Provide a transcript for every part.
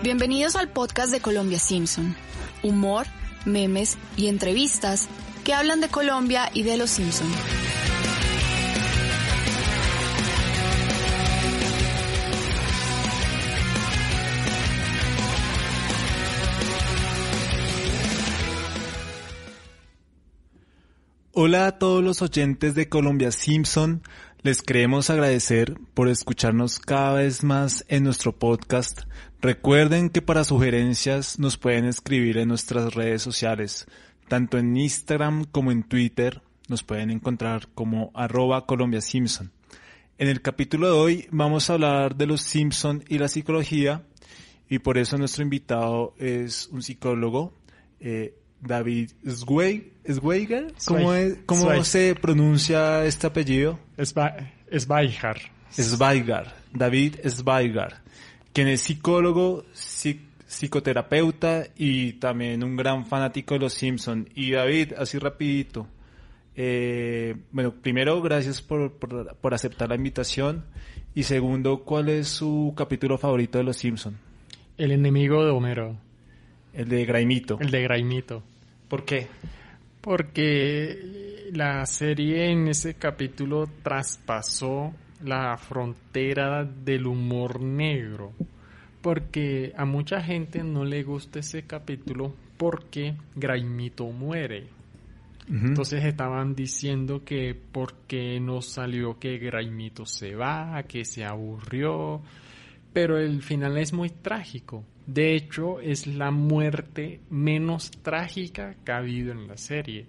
Bienvenidos al podcast de Colombia Simpson. Humor, memes y entrevistas que hablan de Colombia y de los Simpson. Hola a todos los oyentes de Colombia Simpson. Les queremos agradecer por escucharnos cada vez más en nuestro podcast. Recuerden que para sugerencias nos pueden escribir en nuestras redes sociales, tanto en Instagram como en Twitter. Nos pueden encontrar como arroba Colombia Simpson. En el capítulo de hoy vamos a hablar de los Simpson y la psicología y por eso nuestro invitado es un psicólogo, eh, David Zweiger. ¿Cómo, es, cómo se pronuncia este apellido? Zweiger. Zweiger. David Zweiger, quien es psicólogo, psicoterapeuta y también un gran fanático de los Simpson. Y David, así rapidito. Eh, bueno, primero, gracias por, por, por aceptar la invitación. Y segundo, ¿cuál es su capítulo favorito de los Simpson? El enemigo de Homero. El de Graimito. El de Graimito. ¿Por qué? Porque la serie en ese capítulo traspasó la frontera del humor negro. Porque a mucha gente no le gusta ese capítulo porque Graimito muere. Uh -huh. Entonces estaban diciendo que porque no salió que Graimito se va, que se aburrió. Pero el final es muy trágico. De hecho, es la muerte menos trágica que ha habido en la serie.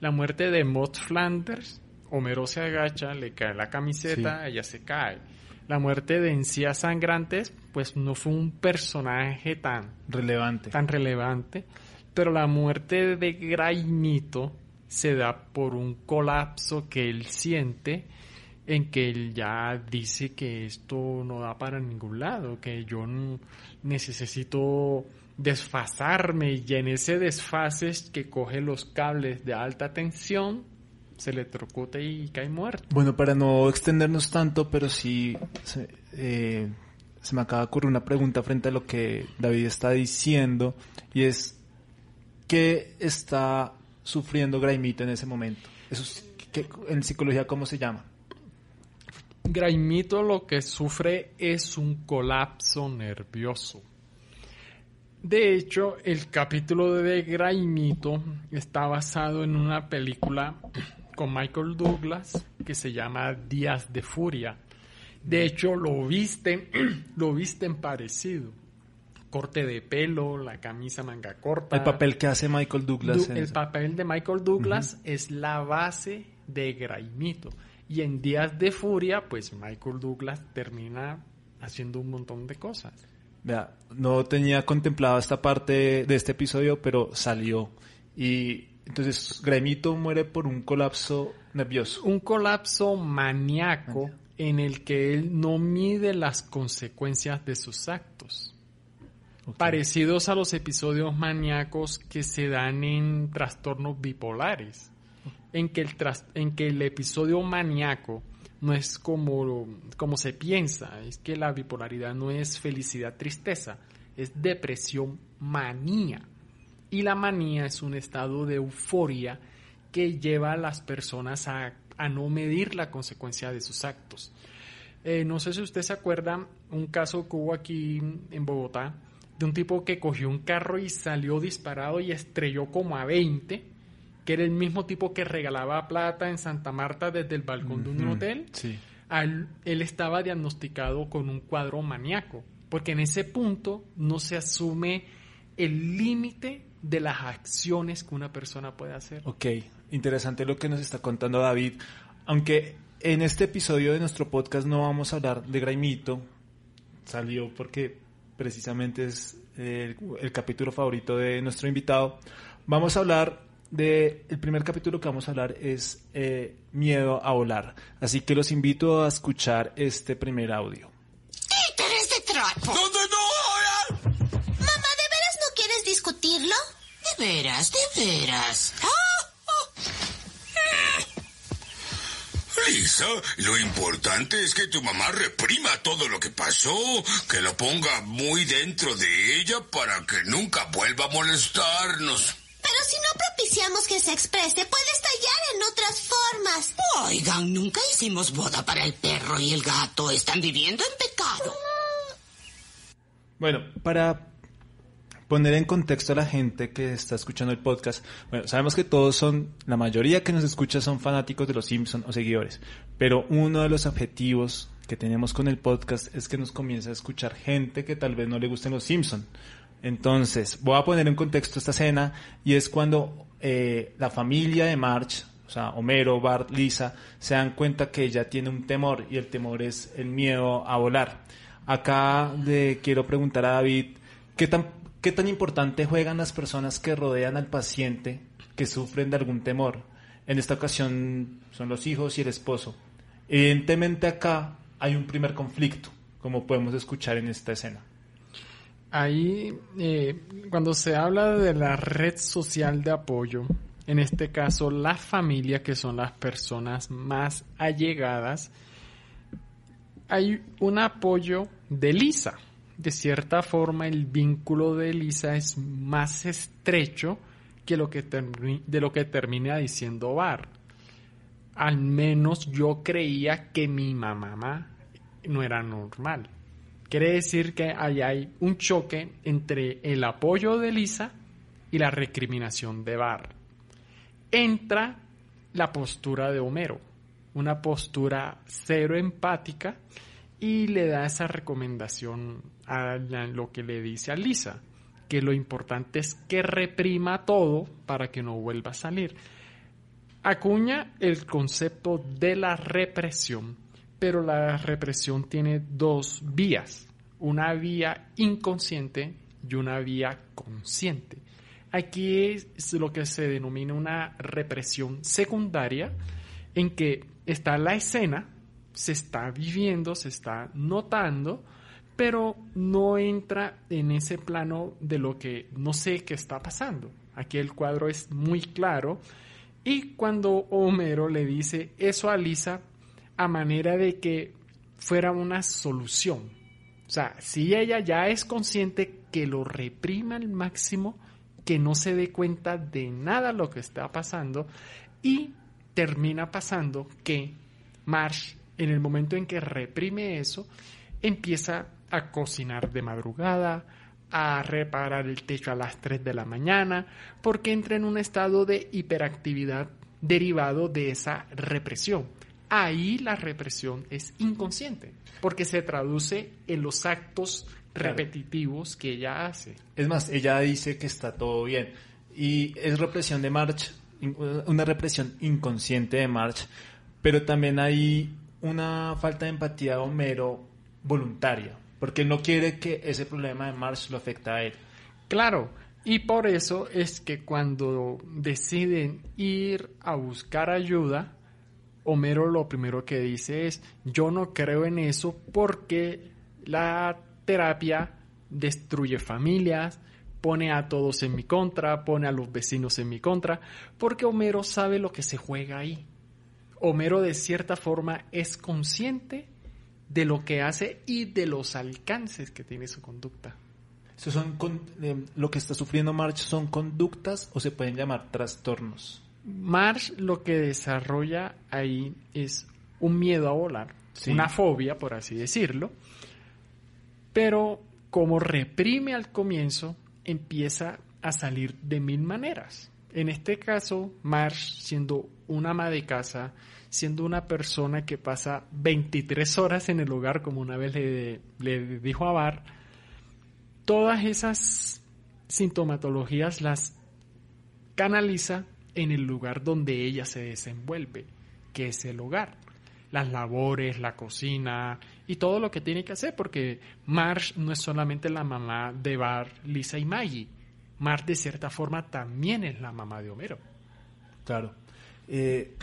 La muerte de Maud Flanders, Homero se agacha, le cae la camiseta, sí. ella se cae. La muerte de Encías Sangrantes, pues no fue un personaje tan relevante. Tan relevante. Pero la muerte de Graimito se da por un colapso que él siente en que él ya dice que esto no da para ningún lado, que yo necesito desfasarme y en ese desfase es que coge los cables de alta tensión, se le trocuta y cae muerto. Bueno, para no extendernos tanto, pero sí se, eh, se me acaba de ocurrir una pregunta frente a lo que David está diciendo y es ¿qué está sufriendo Graimito en ese momento? Eso es, ¿qué, en psicología cómo se llama? Graimito lo que sufre es un colapso nervioso. De hecho, el capítulo de Graimito está basado en una película con Michael Douglas que se llama Días de Furia. De hecho, lo visten, lo visten parecido. Corte de pelo, la camisa manga corta. El papel que hace Michael Douglas. Du el papel de Michael Douglas uh -huh. es la base de Graimito. Y en Días de Furia, pues Michael Douglas termina haciendo un montón de cosas. Vea, no tenía contemplado esta parte de este episodio, pero salió. Y entonces Gremito muere por un colapso nervioso. Un colapso maníaco en el que él no mide las consecuencias de sus actos. Okay. Parecidos a los episodios maníacos que se dan en trastornos bipolares en que el, tras, en que el episodio maníaco no es como, como se piensa, es que la bipolaridad no es felicidad, tristeza, es depresión, manía. Y la manía es un estado de euforia que lleva a las personas a, a no medir la consecuencia de sus actos. Eh, no sé si usted se acuerda un caso que hubo aquí en Bogotá de un tipo que cogió un carro y salió disparado y estrelló como a 20 que era el mismo tipo que regalaba plata en Santa Marta desde el balcón uh -huh. de un hotel, sí. él, estaba diagnosticado con un cuadro maníaco, porque en ese punto no se asume el límite de las acciones que una persona puede hacer. Ok, interesante lo que nos está contando David, aunque en este episodio de nuestro podcast no vamos a hablar de Graimito, salió porque precisamente es el, capítulo favorito de nuestro invitado, vamos a hablar de el primer capítulo que vamos a hablar es eh, miedo a volar. Así que los invito a escuchar este primer audio. De veras, de veras. Lisa, Lisa, lo importante es que tu mamá reprima todo lo que pasó, que lo ponga muy dentro de ella para que nunca vuelva a molestarnos. Pero si no propiciamos que se exprese, puede estallar en otras formas. Oigan, nunca hicimos boda para el perro y el gato. Están viviendo en pecado. Bueno, para poner en contexto a la gente que está escuchando el podcast, bueno, sabemos que todos son, la mayoría que nos escucha son fanáticos de los Simpsons o seguidores, pero uno de los objetivos que tenemos con el podcast es que nos comience a escuchar gente que tal vez no le gusten los Simpsons. Entonces, voy a poner en contexto esta escena y es cuando eh, la familia de March, o sea, Homero, Bart, Lisa, se dan cuenta que ella tiene un temor y el temor es el miedo a volar. Acá le quiero preguntar a David, ¿qué tan ¿Qué tan importante juegan las personas que rodean al paciente que sufren de algún temor? En esta ocasión son los hijos y el esposo. Evidentemente acá hay un primer conflicto, como podemos escuchar en esta escena. Ahí, eh, cuando se habla de la red social de apoyo, en este caso la familia, que son las personas más allegadas, hay un apoyo de Lisa de cierta forma el vínculo de Elisa es más estrecho que lo que de lo que termina diciendo Bar. Al menos yo creía que mi mamá no era normal. Quiere decir que ahí hay un choque entre el apoyo de Elisa y la recriminación de Bar. Entra la postura de Homero, una postura cero empática y le da esa recomendación a lo que le dice a Lisa, que lo importante es que reprima todo para que no vuelva a salir. Acuña el concepto de la represión, pero la represión tiene dos vías, una vía inconsciente y una vía consciente. Aquí es lo que se denomina una represión secundaria, en que está la escena, se está viviendo, se está notando, pero no entra en ese plano de lo que no sé qué está pasando. Aquí el cuadro es muy claro y cuando Homero le dice eso a Lisa a manera de que fuera una solución. O sea, si ella ya es consciente que lo reprima al máximo, que no se dé cuenta de nada lo que está pasando y termina pasando que Marsh en el momento en que reprime eso, empieza a cocinar de madrugada, a reparar el techo a las 3 de la mañana, porque entra en un estado de hiperactividad derivado de esa represión. Ahí la represión es inconsciente, porque se traduce en los actos repetitivos que ella hace. Es más, ella dice que está todo bien. Y es represión de March, una represión inconsciente de March, pero también hay una falta de empatía de Homero voluntaria, porque no quiere que ese problema de Marsh lo afecte a él. Claro, y por eso es que cuando deciden ir a buscar ayuda, Homero lo primero que dice es, yo no creo en eso porque la terapia destruye familias, pone a todos en mi contra, pone a los vecinos en mi contra, porque Homero sabe lo que se juega ahí. Homero de cierta forma es consciente de lo que hace y de los alcances que tiene su conducta. Eso son eh, lo que está sufriendo March son conductas o se pueden llamar trastornos. March lo que desarrolla ahí es un miedo a volar, una fobia, por así decirlo, pero como reprime al comienzo, empieza a salir de mil maneras. En este caso, Marsh, siendo una ama de casa, siendo una persona que pasa 23 horas en el hogar, como una vez le, dijo a Bar, todas esas sintomatologías las canaliza en el lugar donde ella se desenvuelve, que es el hogar. Las labores, la cocina y todo lo que tiene que hacer, porque Marsh no es solamente la mamá de Bar, Lisa y Maggie Mar, de cierta forma, también es la mamá de Homero. Claro. Eh,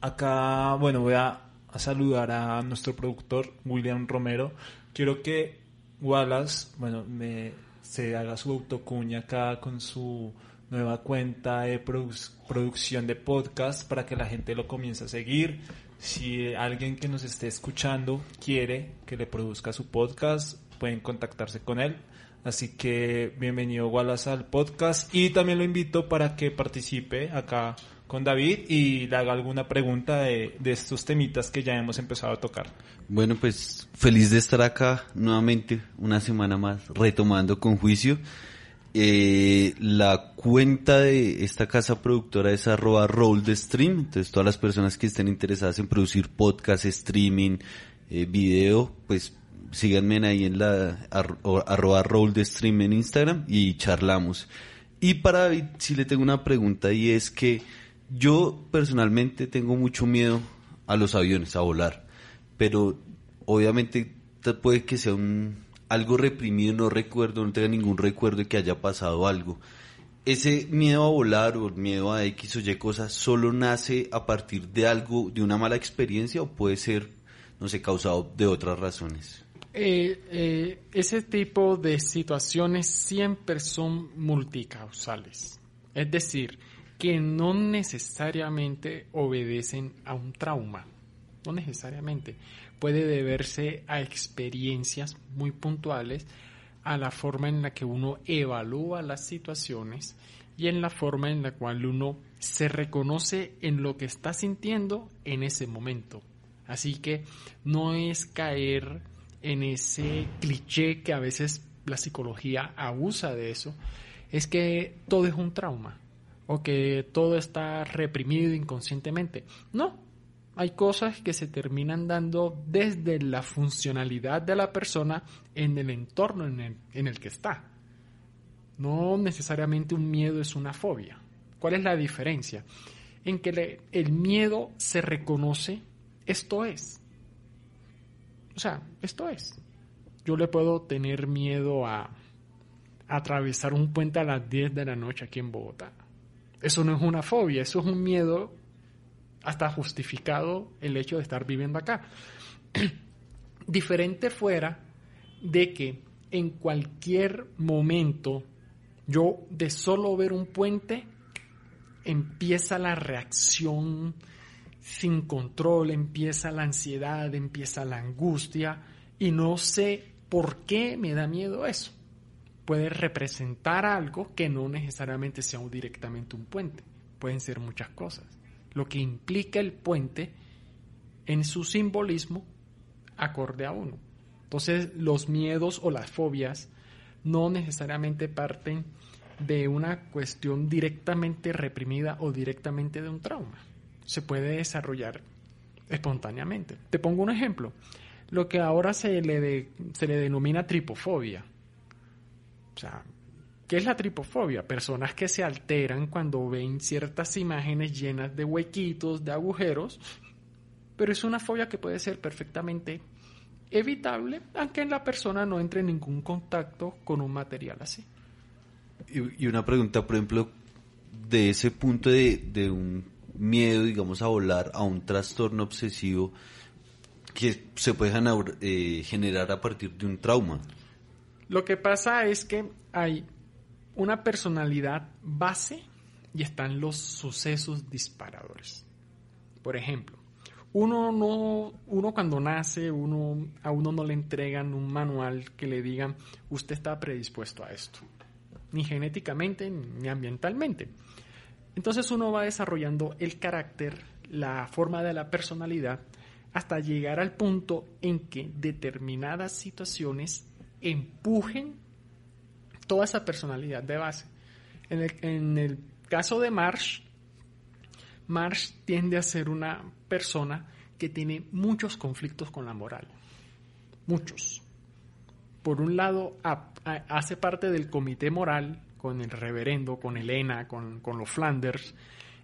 acá, bueno, voy a, saludar a nuestro productor, William Romero. Quiero que Wallace, bueno, me, se haga su autocuña acá con su nueva cuenta de producción de podcast para que la gente lo comience a seguir. Si alguien que nos esté escuchando quiere que le produzca su podcast, pueden contactarse con él. Así que bienvenido Wallace al podcast y también lo invito para que participe acá con David y le haga alguna pregunta de, de, estos temitas que ya hemos empezado a tocar. Bueno, pues feliz de estar acá nuevamente, una semana más, retomando con juicio. Eh, la cuenta de esta casa productora es arroba roll de stream, entonces todas las personas que estén interesadas en producir podcast, streaming, eh, video, pues síganme ahí en la arroba roll de stream en Instagram y charlamos. Y para David, si le tengo una pregunta y es que yo personalmente tengo mucho miedo a los aviones, a volar, pero obviamente puede que sea un algo reprimido, no recuerdo, no tenga ningún recuerdo de que haya pasado algo. Ese miedo a volar o miedo a X o Y cosas solo nace a partir de algo, de una mala experiencia o puede ser, no sé, causado de otras razones. Eh, eh, ese tipo de situaciones siempre son multicausales. Es decir, que no necesariamente obedecen a un trauma. No necesariamente. Puede deberse a experiencias muy puntuales, a la forma en la que uno evalúa las situaciones y en la forma en la cual uno se reconoce en lo que está sintiendo en ese momento. Así que no es caer en ese cliché que a veces la psicología abusa de eso, es que todo es un trauma o que todo está reprimido inconscientemente. No, hay cosas que se terminan dando desde la funcionalidad de la persona en el entorno en el, que está. No necesariamente un miedo es una fobia. ¿Cuál es la diferencia? En que el miedo se reconoce, esto es. O sea, esto es. Yo le puedo tener miedo a atravesar un puente a las 10 de la noche aquí en Bogotá eso no es una fobia, eso es un miedo hasta justificado el hecho de estar viviendo acá. Diferente fuera de que en cualquier momento yo de solo ver un puente empieza la reacción sin control, empieza la ansiedad, empieza la angustia y no sé por qué me da miedo eso puede representar algo que no necesariamente sea directamente un puente. Pueden ser muchas cosas. Lo que implica el puente en su simbolismo acorde a uno. Entonces los miedos o las fobias no necesariamente parten de una cuestión directamente reprimida o directamente de un trauma. Se puede desarrollar espontáneamente. Te pongo un ejemplo. Lo que ahora se le, se le denomina tripofobia o sea, ¿qué es la tripofobia? Personas que se alteran cuando ven ciertas imágenes llenas de huequitos, de agujeros, pero es una fobia que puede ser perfectamente evitable, aunque la persona no entre en ningún contacto con un material así. Y, una pregunta, por ejemplo, de ese punto de, un miedo, digamos, a volar a un trastorno obsesivo que se puede eh, generar a partir de un trauma. Lo que pasa es que hay una personalidad base y están los sucesos disparadores. Por ejemplo, uno no, uno cuando nace, uno, a uno no le entregan un manual que le digan usted está predispuesto a esto, ni genéticamente ni ambientalmente. Entonces uno va desarrollando el carácter, la forma de la personalidad, hasta llegar al punto en que determinadas situaciones empujen toda esa personalidad de base. En el, caso de Marsh, Marsh tiende a ser una persona que tiene muchos conflictos con la moral. Muchos. Por un lado, hace parte del comité moral con el reverendo, con Elena, con, con los Flanders.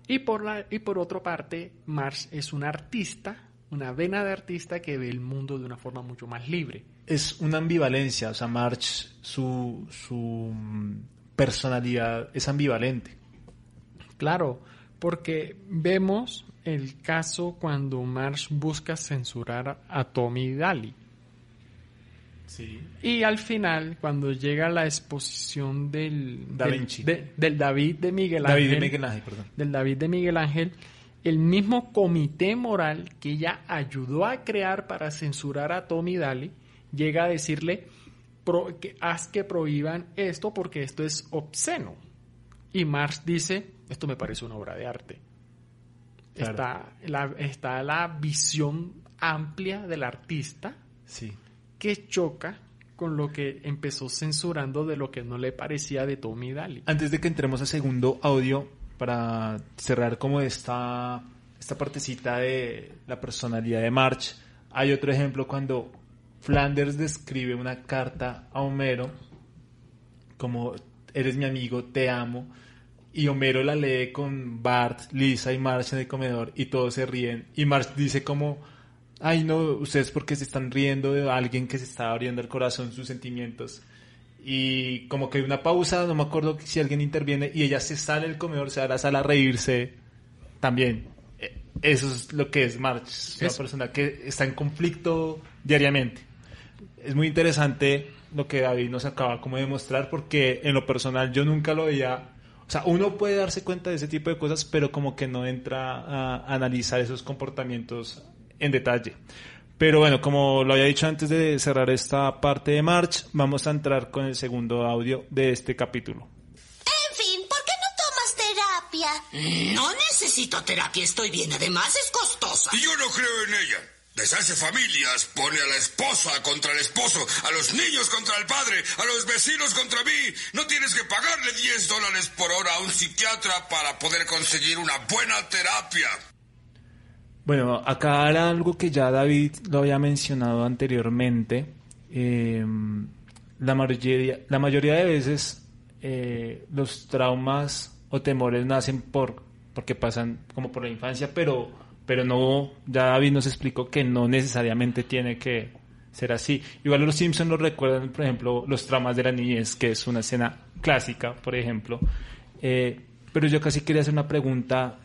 Y por, la, y por otra parte, Marsh es un artista, una vena de artista que ve el mundo de una forma mucho más libre es una ambivalencia, o sea, March, su, su personalidad es ambivalente. Claro, porque vemos el caso cuando March busca censurar a Tommy Daly. Sí. Y al final, cuando llega la exposición del, da Vinci. del David de Miguel Ángel, David de Miguel Ángel perdón. del David de Miguel Ángel, el mismo comité moral que ella ayudó a crear para censurar a Tommy Daly llega a decirle que haz que prohíban esto porque esto es obsceno. Y Marx dice, esto me parece una obra de arte. Está, la, está la visión amplia del artista Sí. Que choca con lo que empezó censurando de lo que no le parecía de Tommy Daly. Antes de que entremos al segundo audio, para cerrar como esta, esta partecita de la personalidad de March, hay otro ejemplo cuando Flanders describe una carta a Homero como eres mi amigo, te amo, y Homero la lee con Bart, Lisa y March en el comedor y todos se ríen y March dice como ay no, ustedes porque se están riendo de alguien que se está abriendo el corazón, sus sentimientos. Y como que hay una pausa, no me acuerdo si alguien interviene y ella se sale del comedor, se va a la sala a reírse también. Eh, Eso es lo que es March, es una persona que está en conflicto diariamente. Es muy interesante lo que David nos acaba como de mostrar porque en lo personal yo nunca lo veía. O sea, uno puede darse cuenta de ese tipo de cosas, pero como que no entra a analizar esos comportamientos en detalle. Pero bueno, como lo había dicho antes de cerrar esta parte de March, vamos a entrar con el segundo audio de este capítulo. En fin, ¿por qué no tomas terapia? No necesito terapia, estoy bien. Además es costosa. Y yo no creo en ella. Deshace familias, pone a la esposa contra el esposo, a los niños contra el padre, a los vecinos contra mí. No tienes que pagarle 10 dólares por hora a un psiquiatra para poder conseguir una buena terapia. Bueno, acá era algo que ya David lo había mencionado anteriormente. Eh, la, mayoría, la mayoría de veces eh, los traumas o temores nacen por porque pasan como por la infancia, pero, pero no, ya David nos explicó que no necesariamente tiene que ser así. Igual los Simpsons nos recuerdan, por ejemplo, los traumas de la niñez, que es una escena clásica, por ejemplo. Eh, pero yo casi quería hacer una pregunta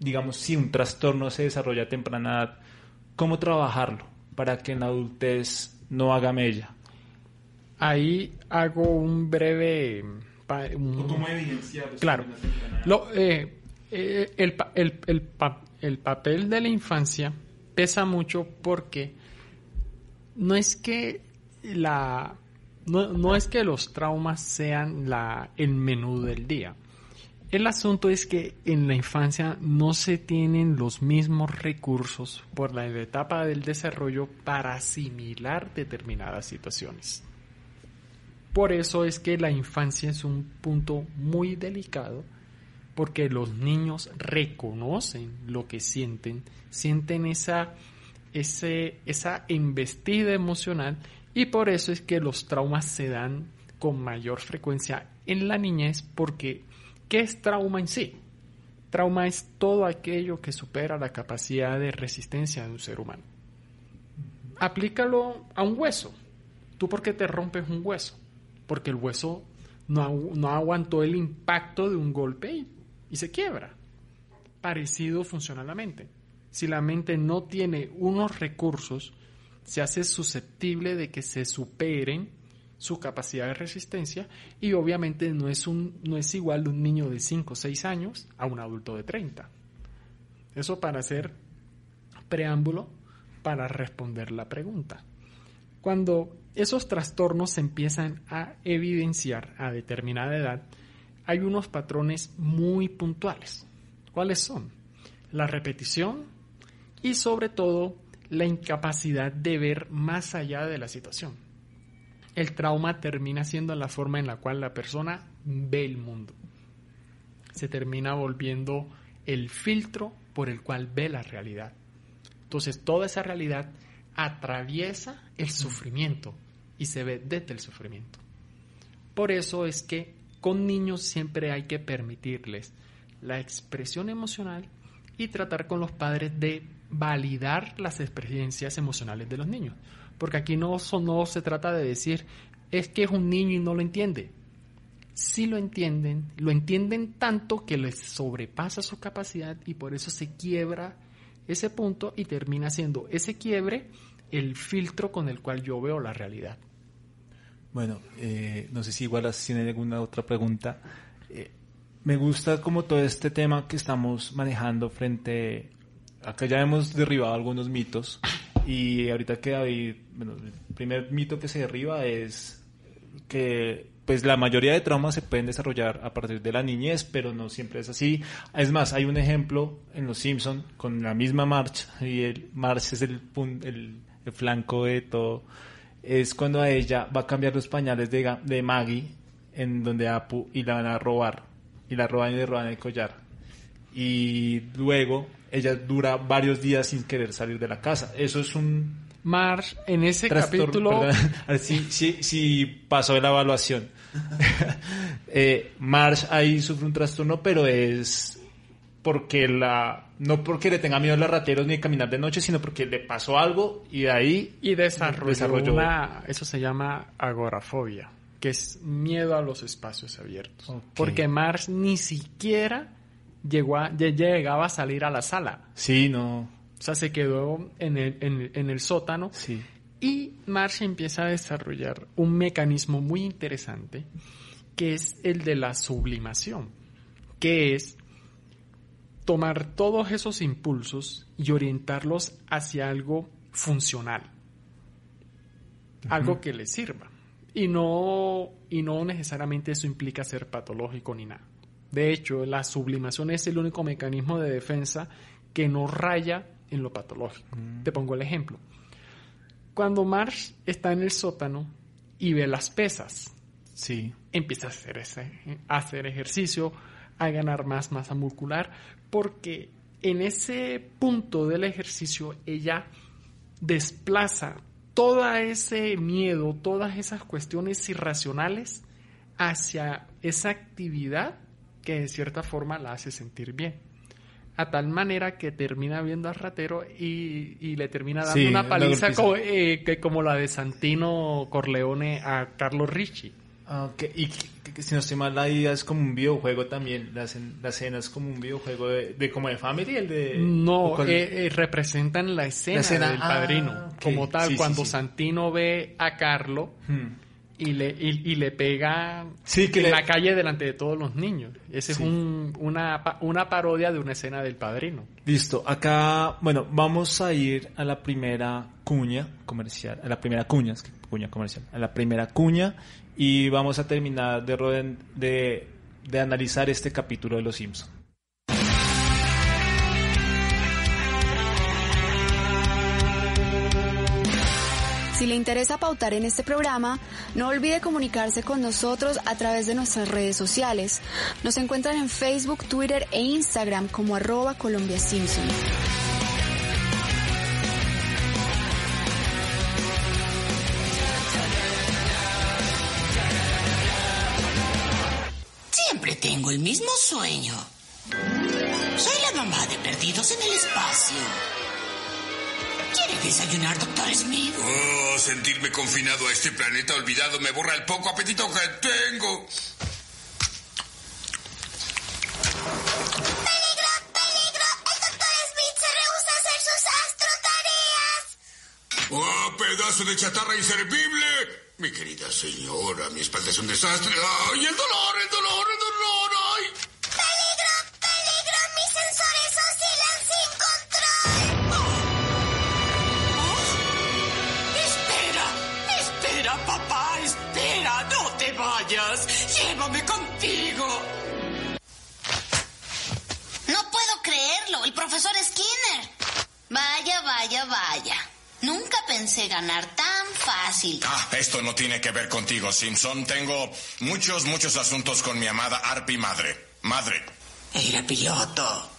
digamos, si un trastorno se desarrolla a temprana edad, ¿cómo trabajarlo para que en la adultez no haga mella? Ahí hago un breve... Claro. Lo, eh, eh, el, pa- el- el pa- el papel de la infancia pesa mucho porque no es que la no, no es que los traumas sean la, el menú del día. El asunto es que en la infancia no se tienen los mismos recursos por la etapa del desarrollo para asimilar determinadas situaciones. Por eso es que la infancia es un punto muy delicado porque los niños reconocen lo que sienten, sienten esa, ese, esa embestida emocional y por eso es que los traumas se dan con mayor frecuencia en la niñez porque ¿qué es trauma en sí? Trauma es todo aquello que supera la capacidad de resistencia de un ser humano. Aplícalo a un hueso. ¿Tú por qué te rompes un hueso? Porque el hueso no, no aguantó el impacto de un golpe y, y se quiebra. Parecido funciona la mente. Si la mente no tiene unos recursos, se hace susceptible de que se superen su capacidad de resistencia y obviamente no es, un, no es igual un niño de 5 o 6 años a un adulto de 30. Eso para hacer preámbulo para responder la pregunta. Cuando esos trastornos se empiezan a evidenciar a determinada edad, hay unos patrones muy puntuales. ¿Cuáles son? La repetición y sobre todo la incapacidad de ver más allá de la situación. El trauma termina siendo la forma en la cual la persona ve el mundo. Se termina volviendo el filtro por el cual ve la realidad. Entonces toda esa realidad atraviesa el sufrimiento y se ve desde el sufrimiento. Por eso es que con niños siempre hay que permitirles la expresión emocional y tratar con los padres de validar las experiencias emocionales de los niños. Porque aquí no, se trata de decir, es que es un niño y no lo entiende. Sí lo entienden, lo entienden tanto que les sobrepasa su capacidad y por eso se quiebra ese punto y termina siendo ese quiebre el filtro con el cual yo veo la realidad. Bueno, eh, no sé si igual si alguna otra pregunta. Eh, me gusta como todo este tema que estamos manejando frente... Acá ya hemos derribado algunos mitos y ahorita que David, bueno, el primer mito que se derriba es que pues la mayoría de traumas se pueden desarrollar a partir de la niñez, pero no siempre es así. Es más, hay un ejemplo en Los Simpson con la misma March y el March es el, el, el flanco de todo. Es cuando a ella va a cambiar los pañales de, de Maggie en donde Apu y la van a robar y la roban y le roban el collar. Y luego ella dura varios días sin querer salir de la casa. Eso es un Marsh en ese capítulo. A ver si, si, pasó la evaluación. eh, Marsh ahí sufre un trastorno, pero es porque la no porque le tenga miedo a los rateros ni caminar de noche, sino porque le pasó algo y de ahí y desarrolló, Una, eso se llama agorafobia, que es miedo a los espacios abiertos. Porque Marsh ni siquiera llegó a, llegaba a salir a la sala. Sí, no. O sea, se quedó en el, en, el sótano. Sí. Y Marsh empieza a desarrollar un mecanismo muy interesante que es el de la sublimación, que es tomar todos esos impulsos y orientarlos hacia algo funcional, algo que le sirva. Y no, y no necesariamente eso implica ser patológico ni nada. De hecho, la sublimación es el único mecanismo de defensa que no raya en lo patológico. Mm. Te pongo el ejemplo. Cuando Marsh está en el sótano y ve las pesas, sí. empieza a hacer, ese, a hacer ejercicio, a ganar más masa muscular, porque en ese punto del ejercicio ella desplaza todo ese miedo, todas esas cuestiones irracionales hacia esa actividad que de cierta forma la hace sentir bien. A tal manera que termina viendo al ratero y, le termina dando una paliza eh, que como la de Santino Corleone a Carlos Ricci. Ah, y que, si no estoy mal, la idea es como un videojuego también. La, la escena es como un videojuego de, como de Family, el de... No, eh, eh, representan la escena, del ah, padrino. Como tal, cuando Santino ve a Carlos... Hmm y le, y, le pega en la calle delante de todos los niños. Esa es una, una parodia de una escena del padrino. Listo, acá, bueno, vamos a ir a la primera cuña comercial, a la primera cuña, es que cuña comercial, a la primera cuña y vamos a terminar de, de, de analizar este capítulo de Los Simpsons. Si le interesa pautar en este programa, no olvide comunicarse con nosotros a través de nuestras redes sociales. Nos encuentran en Facebook, Twitter e Instagram como arroba Colombia Simpson. Siempre tengo el mismo sueño. Soy la mamá de Perdidos en el Espacio. ¿Quiere desayunar, doctor Smith? Oh, sentirme confinado a este planeta olvidado me borra el poco apetito que tengo. ¡Peligro! ¡Peligro! El doctor Smith se rehúsa a hacer sus astrotareas. ¡Oh, pedazo de chatarra inservible! Mi querida señora, mi espalda es un desastre. ¡Ay, el dolor, el dolor, el dolor! Ganar tan fácil. Ah, esto no tiene que ver contigo, Simpson. Tengo muchos, muchos asuntos con mi amada Arpy madre. Madre. Era piloto.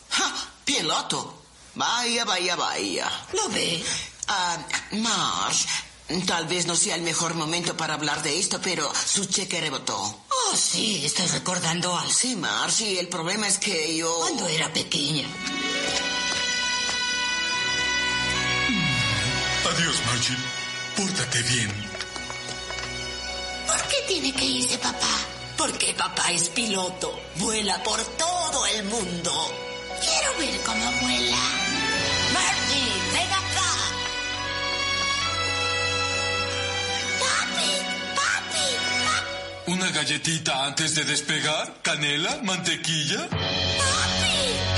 ¿Piloto? Vaya, vaya, vaya. ¿Lo ve? Ah, Marsh, Tal vez no sea el mejor momento para hablar de esto, pero su cheque rebotó. Oh, sí, estás recordando al Sí, Marcy, el problema es que yo... Cuando era pequeña. Adiós, Margie. Pórtate bien. ¿Por qué tiene que irse papá? Porque papá es piloto. Vuela por todo el mundo. Quiero ver cómo vuela. Margie, ven acá. ¿Una galletita antes de despegar? ¿Canela? ¿Mantequilla? Mi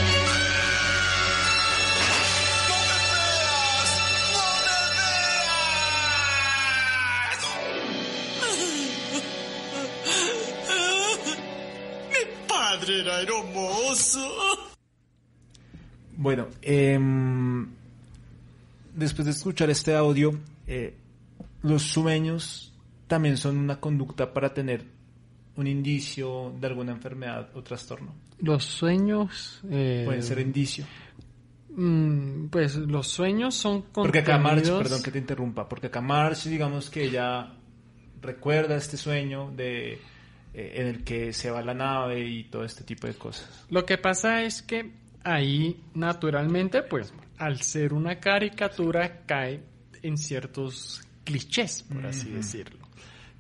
era hermoso. Bueno, em, después de escuchar este audio, eh, los sueños también son una conducta para tener un indicio de alguna enfermedad o trastorno. Los sueños... eh, Pueden ser indicio. mm, pues los sueños son Porque acá March, contenidos- perdón que te interrumpa, porque acá March, digamos que ella recuerda este sueño de eh, en el que se va la nave y todo este tipo de cosas. Lo que pasa es que ahí, naturalmente, pues, al ser una caricatura, cae en ciertos clichés, por así decirlo.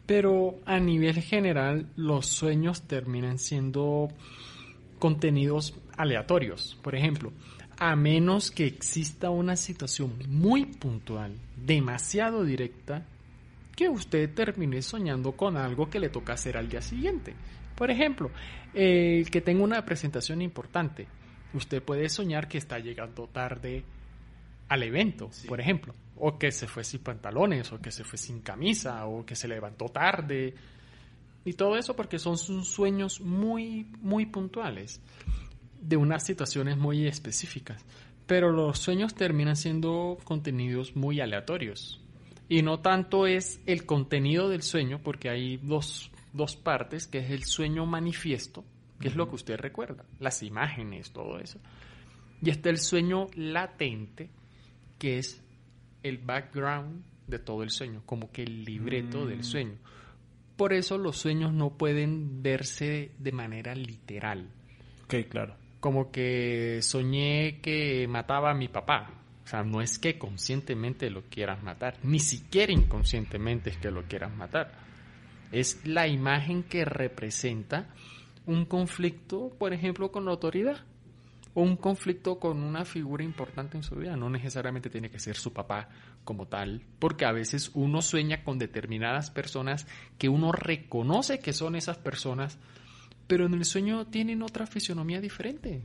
Pero a nivel general, los sueños terminan siendo contenidos aleatorios. Por ejemplo, a menos que exista una situación muy puntual, demasiado directa, que usted termine soñando con algo que le toca hacer al día siguiente. Por ejemplo, el que tenga una presentación importante, usted puede soñar que está llegando tarde al evento, por ejemplo, o que se fue sin pantalones, o que se fue sin camisa, o que se levantó tarde, y todo eso porque son sueños muy, muy puntuales, de unas situaciones muy específicas. Pero los sueños terminan siendo contenidos muy aleatorios. Y no tanto es el contenido del sueño, porque hay dos, dos partes, que es el sueño manifiesto, que es lo que usted recuerda, las imágenes, todo eso. Y está el sueño latente, que es el background de todo el sueño, como que el libreto del sueño. Por eso los sueños no pueden verse de manera literal. Ok, claro. Como que soñé que mataba a mi papá. O sea, no es que conscientemente lo quieras matar, ni siquiera inconscientemente es que lo quieras matar. Es la imagen que representa un conflicto, por ejemplo, con la autoridad o un conflicto con una figura importante en su vida. No necesariamente tiene que ser su papá como tal, porque a veces uno sueña con determinadas personas que uno reconoce que son esas personas, pero en el sueño tienen otra fisionomía diferente.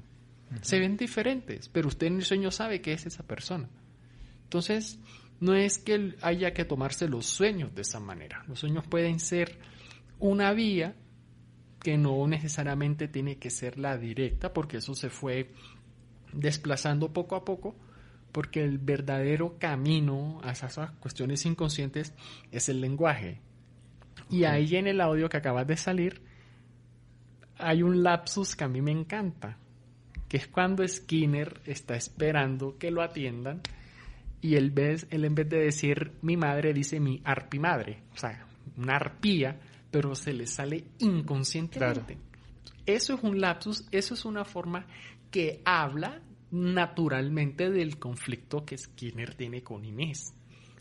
Se ven diferentes, pero usted en el sueño sabe que es esa persona. Entonces, no es que haya que tomarse los sueños de esa manera. Los sueños pueden ser una vía que no necesariamente tiene que ser la directa, porque eso se fue desplazando poco a poco, porque el verdadero camino a esas cuestiones inconscientes es el lenguaje. Y ahí en el audio que acabas de salir, hay un lapsus que a mí me encanta, que es cuando Skinner está esperando que lo atiendan y él, vez, él en vez de decir mi madre dice mi arpimadre, o sea, una arpía, pero se le sale inconscientemente. Eso es un lapsus, eso es una forma que habla naturalmente del conflicto que Skinner tiene con Inés.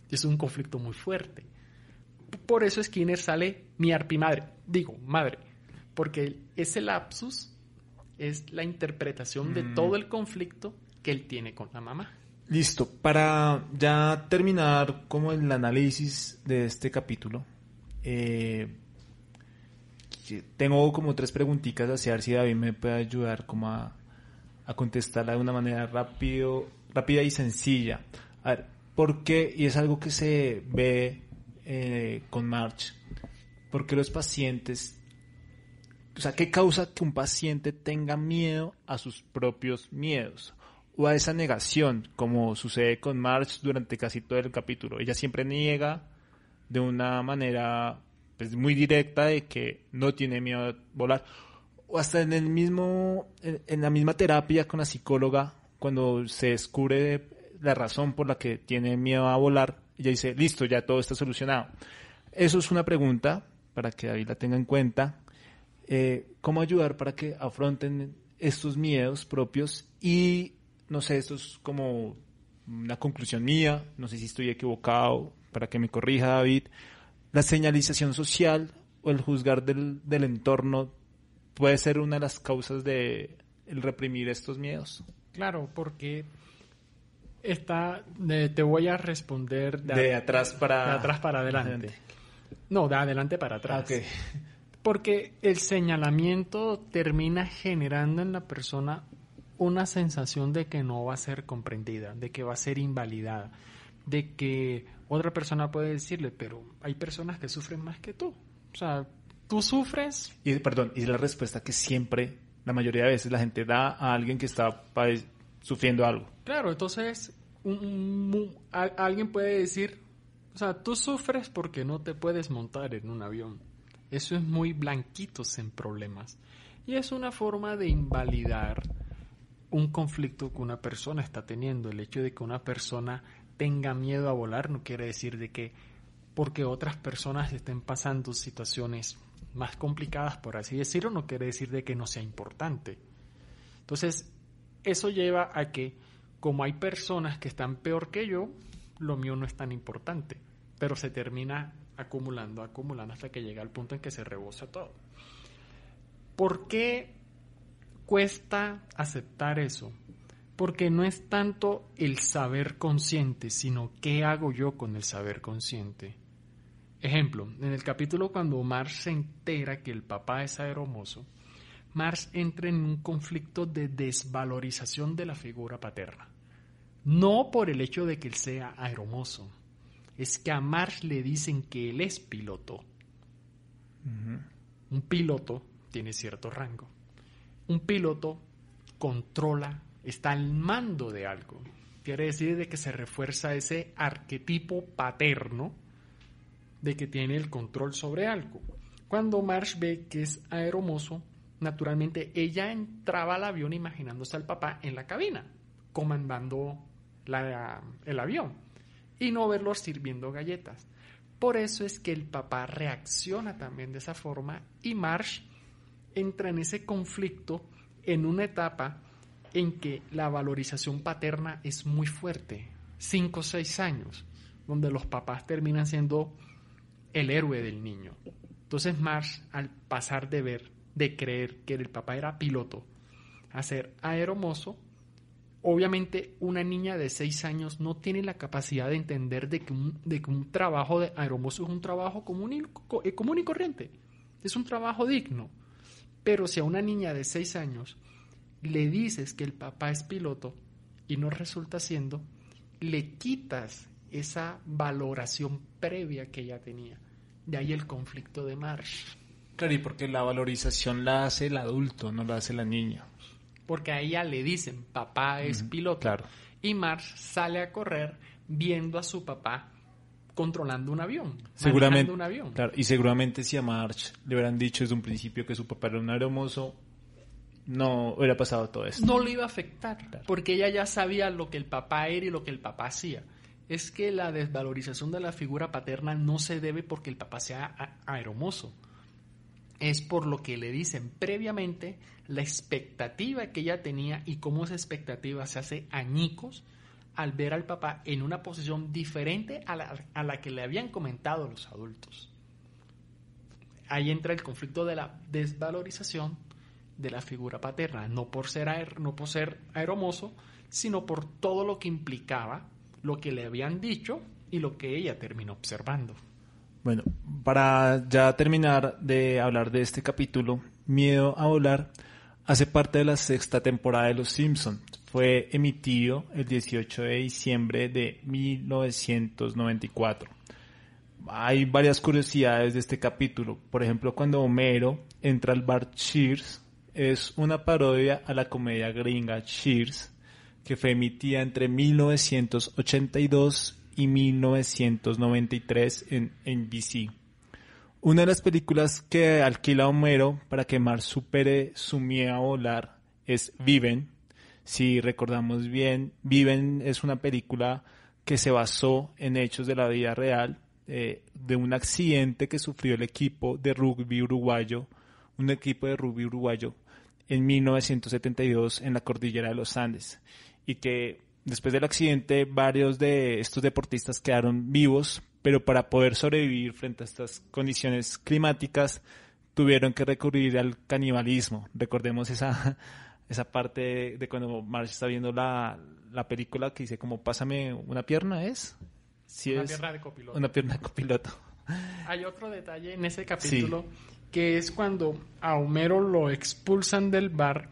Es un conflicto muy fuerte. Por eso Skinner sale mi arpimadre, digo, madre, porque ese lapsus es la interpretación de todo el conflicto que él tiene con la mamá. Listo, para ya terminar como el análisis de este capítulo, eh, tengo como tres preguntitas hacia ver si David me puede ayudar como a, a contestarla de una manera rápido, rápida y sencilla. A ver, ¿por qué? Y es algo que se ve eh, con March. ¿Por qué los pacientes o sea, ¿qué causa que un paciente tenga miedo a sus propios miedos? O a esa negación, como sucede con March durante casi todo el capítulo. Ella siempre niega de una manera pues, muy directa de que no tiene miedo a volar. O hasta en el mismo, en, la misma terapia con la psicóloga, cuando se descubre la razón por la que tiene miedo a volar, ella dice, listo, ya todo está solucionado. Eso es una pregunta para que David la tenga en cuenta eh, cómo ayudar para que afronten estos miedos propios y no sé, esto es como una conclusión mía, no sé si estoy equivocado, para que me corrija David, la señalización social o el juzgar del, del entorno puede ser una de las causas de el reprimir estos miedos. Claro, porque está, de- te voy a responder De atrás para- de atrás para adelante. adelante. No, de adelante para atrás. Ah, ok. Porque el señalamiento termina generando en la persona una sensación de que no va a ser comprendida, de que va a ser invalidada, de que otra persona puede decirle, pero hay personas que sufren más que tú. O sea, tú sufres. Y perdón, y la respuesta que siempre, la mayoría de veces, la gente da a alguien que está sufriendo algo. Claro, entonces alguien puede decir, o sea, tú sufres porque no te puedes montar en un avión. Eso es muy blanquitos en problemas. Y es una forma de invalidar un conflicto que una persona está teniendo. El hecho de que una persona tenga miedo a volar no quiere decir de que porque otras personas estén pasando situaciones más complicadas, por así decirlo, no quiere decir de que no sea importante. Entonces, eso lleva a que como hay personas que están peor que yo, lo mío no es tan importante, pero se termina acumulando, acumulando hasta que llega al punto en que se rebosa todo. ¿Por qué cuesta aceptar eso? Porque no es tanto el saber consciente, sino qué hago yo con el saber consciente. Ejemplo, en el capítulo cuando Omar se entera que el papá es aeromoso, Mars entra en un conflicto de desvalorización de la figura paterna. No por el hecho de que él sea aeromoso, es que a Mars le dicen que él es piloto. Un piloto tiene cierto rango. Un piloto controla, está al mando de algo. Quiere decir de que se refuerza ese arquetipo paterno de que tiene el control sobre algo. Cuando Marsh ve que es aeromoso, naturalmente ella entraba al avión imaginándose al papá en la cabina, comandando el avión, y no verlo sirviendo galletas. Por eso es que el papá reacciona también de esa forma y Marsh entra en ese conflicto en una etapa en que la valorización paterna es muy fuerte, cinco o seis años, donde los papás terminan siendo el héroe del niño. Entonces Marsh, al pasar de ver, de creer que el papá era piloto, a ser aeromoso, obviamente una niña de 6 años no tiene la capacidad de entender de que un, trabajo de aeromoso es un trabajo común y, eh, común y corriente, es un trabajo digno. Pero si a una niña de 6 años le dices que el papá es piloto y no resulta siendo, le quitas esa valoración previa que ella tenía. De ahí el conflicto de Marsh. Claro, y porque la valorización la hace el adulto, no la hace la niña. Porque a ella le dicen, papá es piloto. Claro. Y Marsh sale a correr viendo a su papá controlando un avión. Seguramente. Un avión. Claro, y seguramente si a Marsh le hubieran dicho desde un principio que su papá era un aeromoso, no hubiera pasado todo esto. No le iba a afectar, porque ella ya sabía lo que el papá era y lo que el papá hacía es que la desvalorización de la figura paterna no se debe porque el papá sea aeromoso. Es por lo que le dicen previamente la expectativa que ella tenía y cómo esa expectativa se hace añicos al ver al papá en una posición diferente a la, a la que le habían comentado los adultos. Ahí entra el conflicto de la desvalorización de la figura paterna, no por ser, no por ser aeromoso, sino por todo lo que implicaba lo que le habían dicho y lo que ella terminó observando. Bueno, para ya terminar de hablar de este capítulo, Miedo a volar hace parte de la sexta temporada de Los Simpson. Fue emitido el 18 de diciembre de 1994. Hay varias curiosidades de este capítulo. Por ejemplo, cuando Homero entra al bar Cheers, es una parodia a la comedia gringa Cheers, que fue emitida entre 1982 y 1993 en NBC. Una de las películas que alquila Homero para que Mar supere su miedo a volar es Viven. Si recordamos bien, Viven es una película que se basó en hechos de la vida real eh, de un accidente que sufrió el equipo de rugby uruguayo, un equipo de rugby uruguayo en 1972 en la cordillera de los Andes y que después del accidente varios de estos deportistas quedaron vivos, pero para poder sobrevivir frente a estas condiciones climáticas tuvieron que recurrir al canibalismo. Recordemos esa, esa parte de cuando Marsh está viendo la, la película que dice como pásame una pierna, ¿es? una pierna de copiloto. Una pierna de copiloto. Hay otro detalle en ese capítulo que es cuando a Homero lo expulsan del bar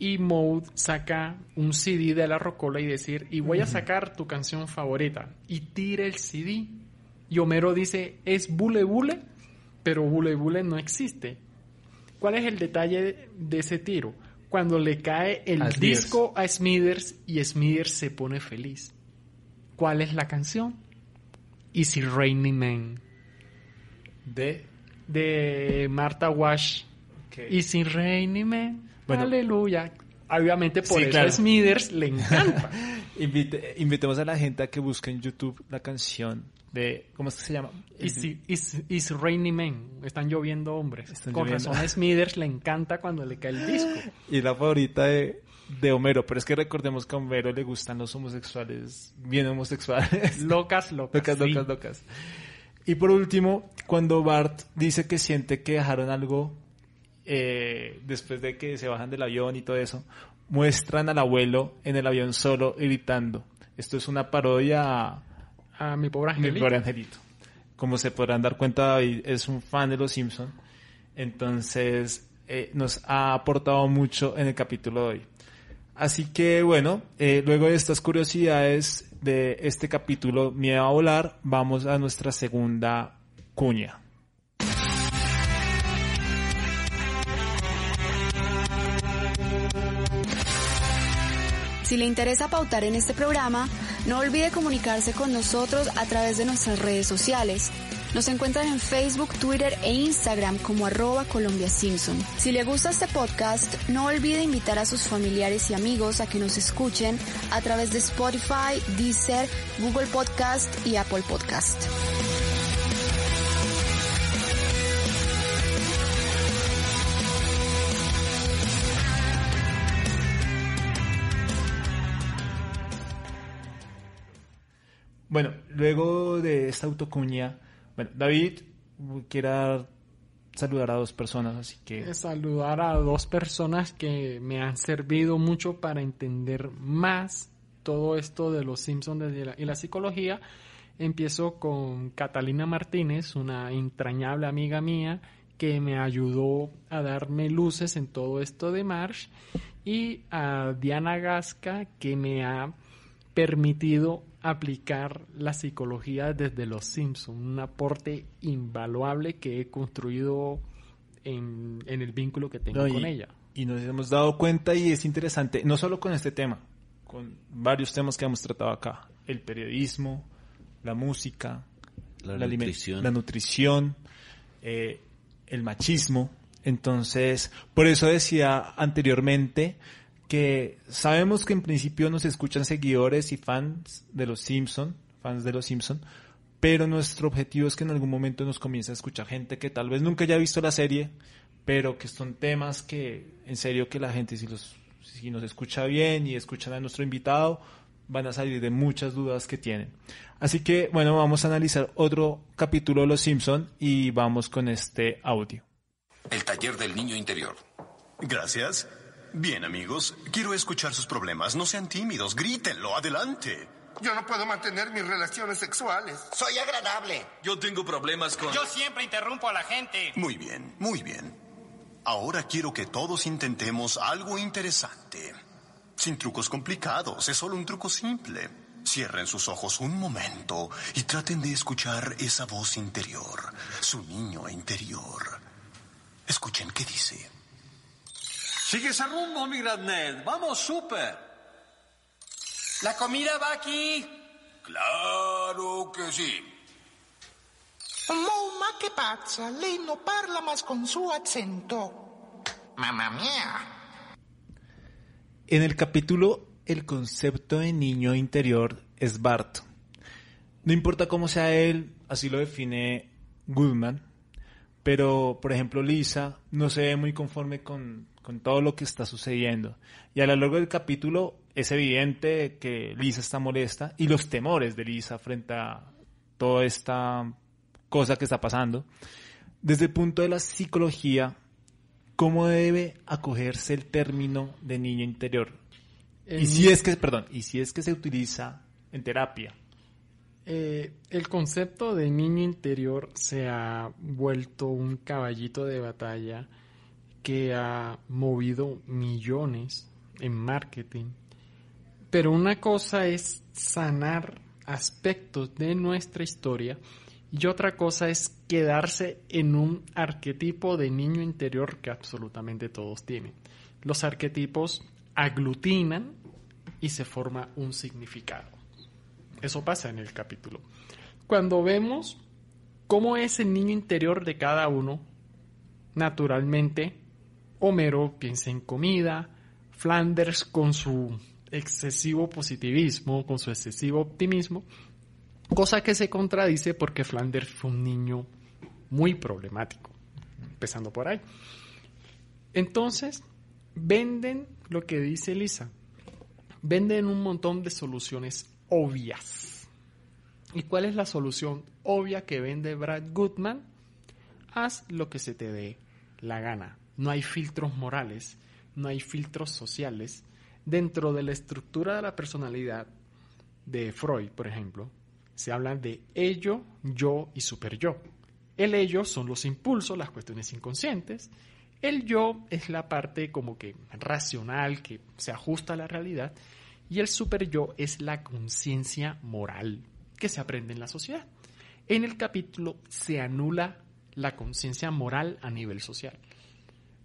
y Maud saca un CD de la rocola y decir, y voy a sacar tu canción favorita. Y tira el CD. Y Homero dice, es Bule Bule, pero Bule Bule no existe. ¿Cuál es el detalle de ese tiro? Cuando le cae el disco a Smithers y Smithers se pone feliz. ¿Cuál es la canción? Easy Rainy Man De. de Martha Wash. Easy Rainy Man. Bueno. Aleluya. Obviamente por Sí, eso claro. a Smithers le encanta. Invite- invitemos a la gente a que busque en YouTube la canción de. ¿Cómo es que se llama? Is, is Rainy Man. Están lloviendo hombres. Están Con lloviendo. razón a Smithers le encanta cuando le cae el disco. Y la favorita de, de Homero. Pero es que recordemos que a Homero le gustan los homosexuales, bien homosexuales. Locas, locas. Locas, sí. locas, locas. Y por último, cuando Bart dice que siente que dejaron algo eh, después de que se bajan del avión y todo eso, muestran al abuelo en el avión solo gritando. Esto es una parodia a A mi pobre mi angelito. pobre angelito. Como se podrán dar cuenta, David es un fan de los Simpson. Entonces, eh, nos ha aportado mucho en el capítulo de hoy. Así que bueno, eh, luego de estas curiosidades de este capítulo Miedo a volar, vamos a nuestra segunda cuña. Si le interesa pautar en este programa, no olvide comunicarse con nosotros a través de nuestras redes sociales. Nos encuentran en Facebook, Twitter e Instagram como arroba Colombia Simpson. Si le gusta este podcast, no olvide invitar a sus familiares y amigos a que nos escuchen a través de Spotify, Deezer, Google Podcast y Apple Podcast. Bueno, luego de esta autocuña, bueno, David quiere dar- saludar a dos personas, así que saludar a dos personas que me han servido mucho para entender más todo esto de los Simpsons desde la- y la psicología. Empiezo con Catalina Martínez, una entrañable amiga mía que me ayudó a darme luces en todo esto de Marsh y a Diana Gasca que me ha permitido aplicar la psicología desde los Simpsons, un aporte invaluable que he construido en, en el vínculo que tengo No, y, con ella. y nos hemos dado cuenta y es interesante, no solo con este tema, con varios temas que hemos tratado acá, el periodismo, la música, La alime- nutrición. la nutrición, eh, el machismo. Entonces, por eso decía anteriormente que sabemos que en principio nos escuchan seguidores y fans de los Simpson, fans de los Simpson, pero nuestro objetivo es que en algún momento nos comience a escuchar gente que tal vez nunca haya visto la serie, pero que son temas que en serio que la gente si los si nos escucha bien y escuchan a nuestro invitado van a salir de muchas dudas que tienen. Así que bueno, vamos a analizar otro capítulo de Los Simpson y vamos con este audio. El taller del niño interior. Gracias. Bien, amigos, quiero escuchar sus problemas. No sean tímidos, grítenlo, adelante. Yo no puedo mantener mis relaciones sexuales. Soy agradable. Yo tengo problemas con... Yo siempre interrumpo a la gente. Muy bien, muy bien. Ahora quiero que todos intentemos algo interesante. Sin trucos complicados, es solo un truco simple. Cierren sus ojos un momento y traten de escuchar esa voz interior, su niño interior. Escuchen qué dice. Sigue ese rumbo, mi gran Ned. Vamos, súper. La comida va aquí. Claro que sí. Mo, ma che pazza, lei non parla más con su accento. Mamma mia. En el capítulo El concepto de niño interior es Bart. No importa cómo sea él, así lo define Goodman, pero por ejemplo Lisa no se ve muy conforme con, con todo lo que está sucediendo. Y a lo largo del capítulo es evidente que Lisa está molesta y los temores de Lisa frente a toda esta cosa que está pasando. Desde el punto de la psicología, ¿cómo debe acogerse el término de niño interior? Y si es que, perdón, y si es que se utiliza en terapia. Eh, el concepto de niño interior se ha vuelto un caballito de batalla que ha movido millones en marketing. Pero una cosa es sanar aspectos de nuestra historia y otra cosa es quedarse en un arquetipo de niño interior que absolutamente todos tienen. Los arquetipos aglutinan y se forma un significado. Eso pasa en el capítulo. Cuando vemos cómo es el niño interior de cada uno, naturalmente, Homero piensa en comida, Flanders con su excesivo positivismo, con su excesivo optimismo, cosa que se contradice porque Flanders fue un niño muy problemático, empezando por ahí. Entonces, venden lo que dice Lisa, venden un montón de soluciones obvias. ¿Y cuál es la solución obvia que vende Brad Goodman? Haz lo que se te dé la gana. No hay filtros morales, no hay filtros sociales. Dentro de la estructura de la personalidad de Freud, por ejemplo, se habla de ello, yo y super yo. El ello son los impulsos, las cuestiones inconscientes. El yo es la parte como que racional, que se ajusta a la realidad. Y el super yo es la conciencia moral que se aprende en la sociedad. En el capítulo se anula la conciencia moral a nivel social.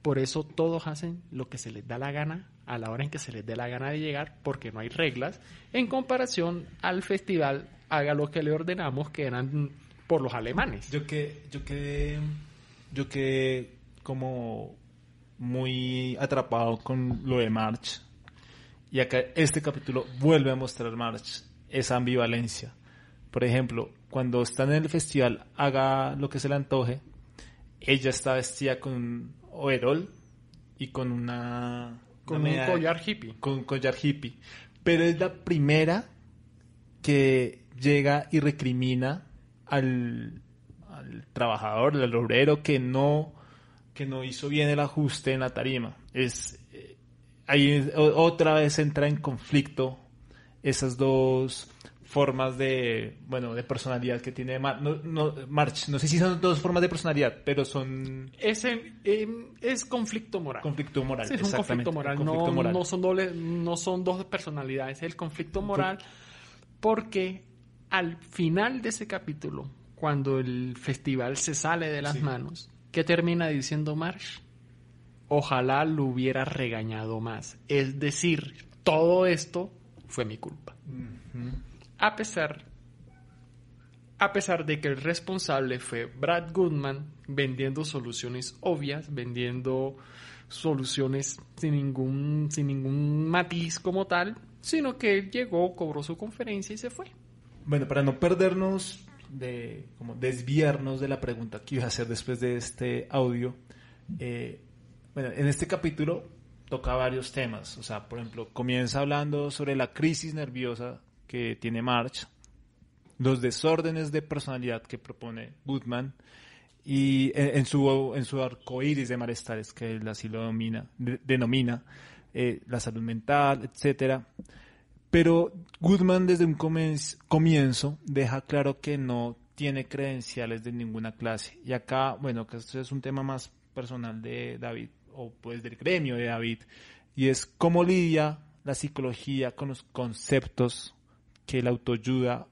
Por eso todos hacen lo que se les da la gana a la hora en que se les dé la gana de llegar, porque no hay reglas, en comparación al festival Haga lo que le ordenamos, que eran por los alemanes. Yo que, yo que, yo que como muy atrapado con lo de March, y acá este capítulo vuelve a mostrar March esa ambivalencia. Por ejemplo, cuando está en el festival, haga lo que se le antoje, ella está vestida con un overol y con una... Con un collar hippie. Con un collar hippie. Pero es la primera que llega y recrimina al, al trabajador, al obrero que no, que no hizo bien el ajuste en la tarima. Es, ahí otra vez entra en conflicto esas dos formas de, bueno, de personalidad que tiene no, no, March. No sé si son dos formas de personalidad, pero son... Es, es conflicto moral. Conflicto moral, es un conflicto moral. no, no, son doble, no son dos personalidades, es el conflicto moral porque al final de ese capítulo, cuando el festival se sale de las manos, ¿qué termina diciendo Marsh? ojalá lo hubiera regañado más. Es decir, todo esto fue mi culpa. A pesar a pesar de que el responsable fue Brad Goodman vendiendo soluciones obvias, vendiendo soluciones sin ningún sin ningún matiz como tal, sino que él llegó, cobró su conferencia y se fue. Bueno, para no perdernos de como desviarnos de la pregunta que iba a hacer después de este audio, eh, bueno, en este capítulo toca varios temas. O sea, por ejemplo, comienza hablando sobre la crisis nerviosa que tiene March, los desórdenes de personalidad que propone Goodman y en, su, en su arco iris de malestares, que él así lo denomina, eh, la salud mental, etcétera. Pero Goodman desde un comienzo deja claro que no tiene credenciales de ninguna clase. Y acá, bueno, que esto es un tema más personal de David, o pues del gremio de David, y es cómo lidia la psicología con los conceptos que la autoayuda,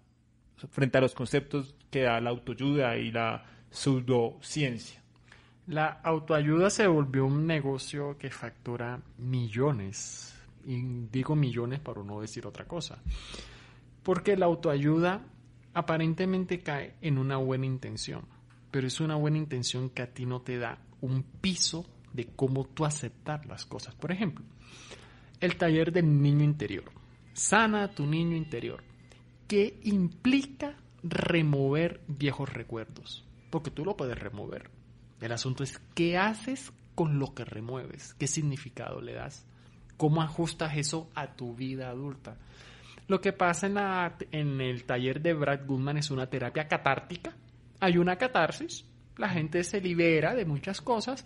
frente a los conceptos que da la autoayuda y la pseudociencia. La autoayuda se volvió un negocio que factura millones, y digo millones para no decir otra cosa, porque la autoayuda aparentemente cae en una buena intención, pero es una buena intención que a ti no te da un piso de cómo tú aceptar las cosas. Por ejemplo, el taller del niño interior. Sana tu niño interior. ¿Qué implica remover viejos recuerdos? Porque tú lo puedes remover. El asunto es qué haces con lo que remueves, qué significado le das, cómo ajustas eso a tu vida adulta. Lo que pasa en, la, en el taller de Brad Goodman es una terapia catártica. Hay una catarsis, la gente se libera de muchas cosas,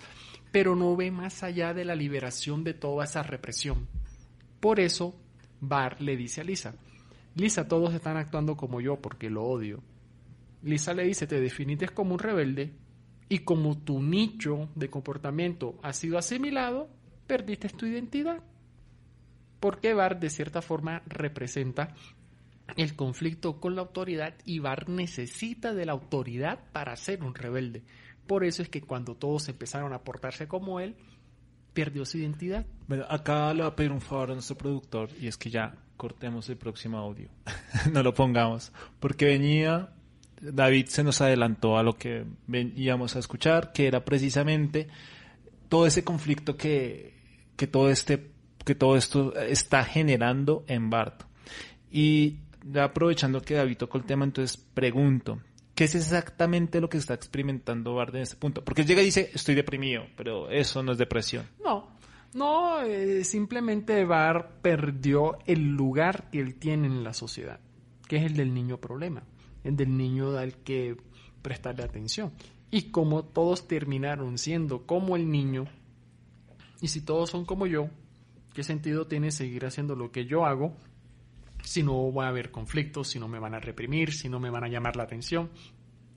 pero no ve más allá de la liberación de toda esa represión. Por eso, Bar le dice a Lisa, Lisa, todos están actuando como yo porque lo odio. Lisa le dice, te definiste como un rebelde y como tu nicho de comportamiento ha sido asimilado, perdiste tu identidad. Porque Bart de cierta forma representa el conflicto con la autoridad y Bart necesita de la autoridad para ser un rebelde. Por eso es que cuando todos empezaron a portarse como él, perdió su identidad. Acá le voy a pedir un favor a nuestro productor y es que ya cortemos el próximo audio. no lo pongamos. Porque venía, David se nos adelantó a lo que íbamos a escuchar, que era precisamente todo ese conflicto que, que todo este, que todo esto está generando en Bart. Y aprovechando que David tocó el tema, entonces pregunto, ¿qué es exactamente lo que está experimentando Bart en este punto? Porque llega y dice, estoy deprimido, pero eso no es depresión. No, no, eh, simplemente Bart perdió el lugar que él tiene en la sociedad, que es el del niño problema, el del niño al que prestarle atención. Y como todos terminaron siendo como el niño, y si todos son como yo, ¿qué sentido tiene seguir haciendo lo que yo hago si no va a haber conflictos, si no me van a reprimir, si no me van a llamar la atención.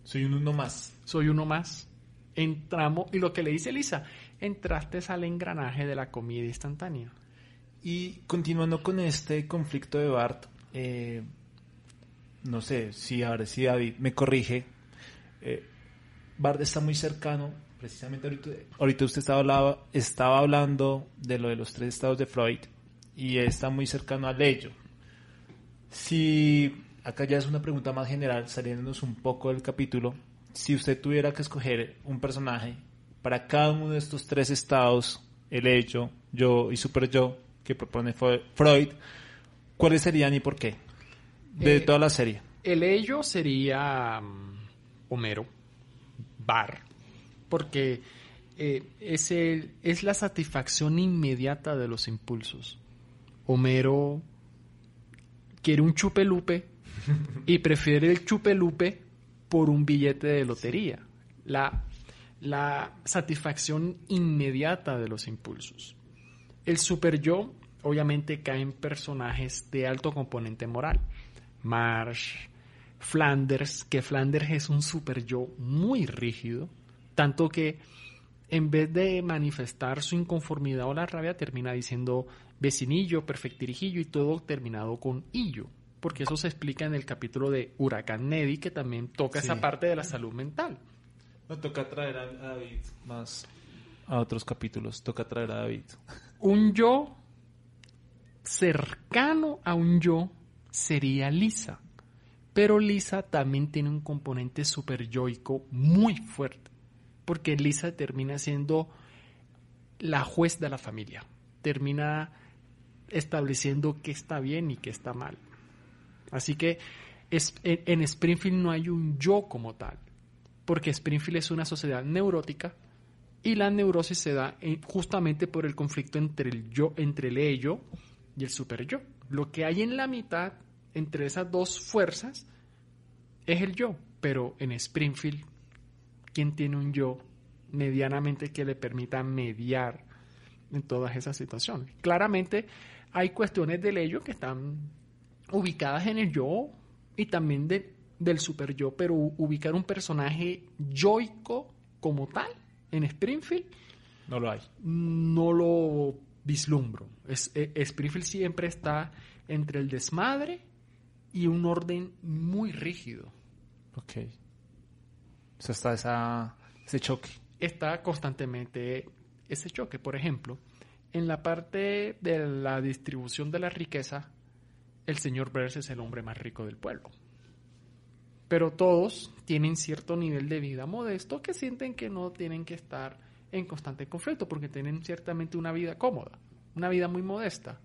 Soy uno más. Soy uno más. Entramos, y lo que le dice Lisa, entraste al engranaje de la comida instantánea. Y continuando con este conflicto de Bart, eh, no sé si ahora si David me corrige, eh, Bart está muy cercano, precisamente ahorita, ahorita usted estaba, hablaba, estaba hablando de lo de los tres estados de Freud y está muy cercano al ello. Si acá ya es una pregunta más general, saliéndonos un poco del capítulo, si usted tuviera que escoger un personaje para cada uno de estos tres estados, el hecho, yo y super yo, que propone Freud, ¿cuáles serían y por qué? De Eh, toda la serie. El ello sería mm, Homero, Bar, porque eh, es, el- es la satisfacción inmediata de los impulsos. Homero quiere un chupelupe y prefiere el chupelupe por un billete de lotería. La, la satisfacción inmediata de los impulsos. El super yo obviamente cae en personajes de alto componente moral. Marsh, Flanders, que Flanders es un super yo muy rígido, tanto que en vez de manifestar su inconformidad o la rabia termina diciendo vecinillo, perfectirijillo y todo terminado con illo, porque eso se explica en el capítulo de Huracán Neddy que también toca Sí. esa parte de la salud mental. No toca traer a David más a otros capítulos, toca traer a David. Un yo cercano a un yo sería Lisa. Pero Lisa también tiene un componente super yoico muy fuerte. Porque Lisa termina siendo la juez de la familia. Termina estableciendo qué está bien y qué está mal. Así que en Springfield no hay un yo como tal. Porque Springfield es una sociedad neurótica y la neurosis se da en- justamente por el conflicto entre el yo, entre el ello y el super yo. Lo que hay en la mitad entre esas dos fuerzas es el yo, pero en Springfield, ¿quién tiene un yo medianamente que le permita mediar en todas esas situaciones? Claramente hay cuestiones del ello que están ubicadas en el yo y también de- del super yo, pero ubicar un personaje yoico como tal en Springfield No lo hay. no lo vislumbro. Es, eh, Springfield siempre está entre el desmadre y un orden muy rígido. Ok. O sea, está esa, ese choque. Está constantemente ese choque. Por ejemplo, en la parte de la distribución de la riqueza, el señor Burns es el hombre más rico del pueblo. Pero todos tienen cierto nivel de vida modesto que sienten que no tienen que estar en constante conflicto porque tienen ciertamente una vida cómoda, una vida muy modesta.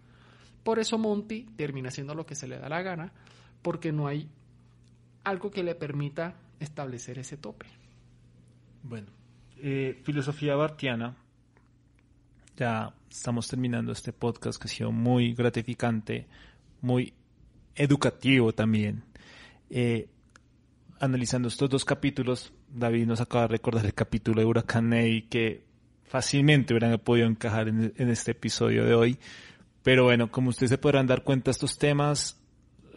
Por eso Monty termina haciendo lo que se le da la gana porque no hay algo que le permita establecer ese tope. Bueno, eh, filosofía bartiana. Ya estamos terminando este podcast que ha sido muy gratificante, muy educativo también. Eh, analizando estos dos capítulos, David nos acaba de recordar el capítulo de Huracán Ney que fácilmente hubieran podido encajar en, en este episodio de hoy. Pero bueno, como ustedes se podrán dar cuenta, estos temas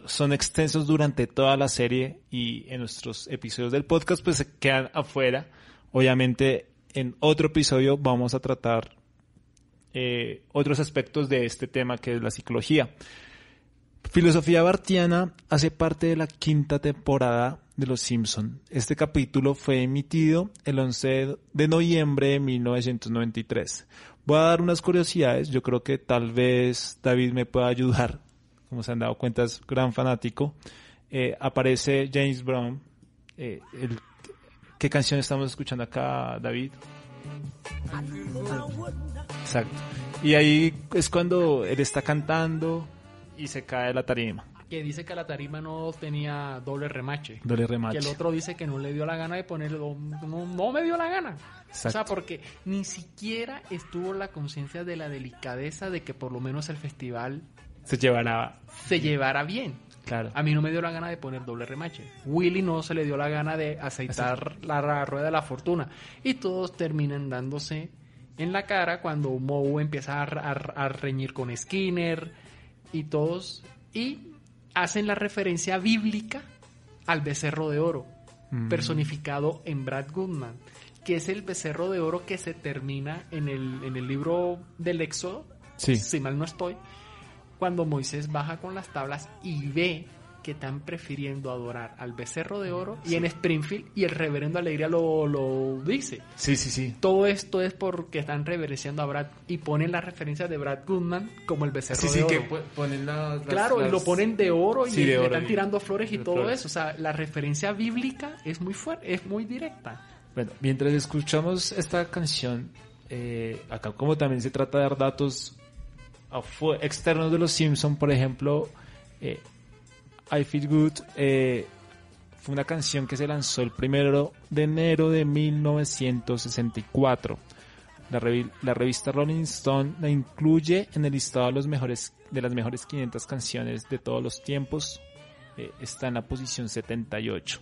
son extensos durante toda la serie y en nuestros episodios del podcast pues se quedan afuera. Obviamente en otro episodio vamos a tratar eh, otros aspectos de este tema que es la psicología. Filosofía Bartiana hace parte de la quinta temporada de Los Simpson. Este capítulo fue emitido el 11 de noviembre de 1993. Voy a dar unas curiosidades, yo creo que tal vez David me pueda ayudar, como se han dado cuenta es gran fanático. Eh, aparece James Brown. Eh, el, ¿Qué canción estamos escuchando acá, David? Exacto. Y ahí es cuando él está cantando y se cae la tarima. Que dice que la tarima no tenía doble remache. Doble remache. Que el otro dice que no le dio la gana de ponerlo. No, no me dio la gana. O sea, porque ni siquiera estuvo la conciencia de la delicadeza de que por lo menos el festival se llevara, se llevara bien. Claro. A mí no me dio la gana de poner doble remache. Willy no se le dio la gana de aceitar la rueda de la fortuna. Y todos terminan dándose en la cara cuando Moe empieza a, a reñir con Skinner y todos. Y hacen la referencia bíblica al becerro de oro, Mm. personificado en Brad Goodman, que es el becerro de oro que se termina en el, en el libro del Éxodo, Sí. si mal no estoy, cuando Moisés baja con las tablas y ve que están prefiriendo adorar al becerro de oro y en Springfield y el reverendo Alegría lo, lo dice. Sí, sí, sí. Todo esto es porque están reverenciando a Brad y ponen la referencia de Brad Goodman como el becerro Sí, de sí, oro. que ponen las... las- Claro, y las- lo ponen de oro y Sí, de le oro están y- tirando flores y todo flores. eso. O sea, la referencia bíblica es muy fuerte, es muy directa. Bueno, mientras escuchamos esta canción, eh, acá como también se trata de dar datos externos de los Simpson, por ejemplo, eh, I Feel Good eh, fue una canción que se lanzó el primero de enero de 1964. La, revi- la revista Rolling Stone la incluye en el listado de, las mejores 500 canciones de todos los tiempos. Eh, está en la posición 78.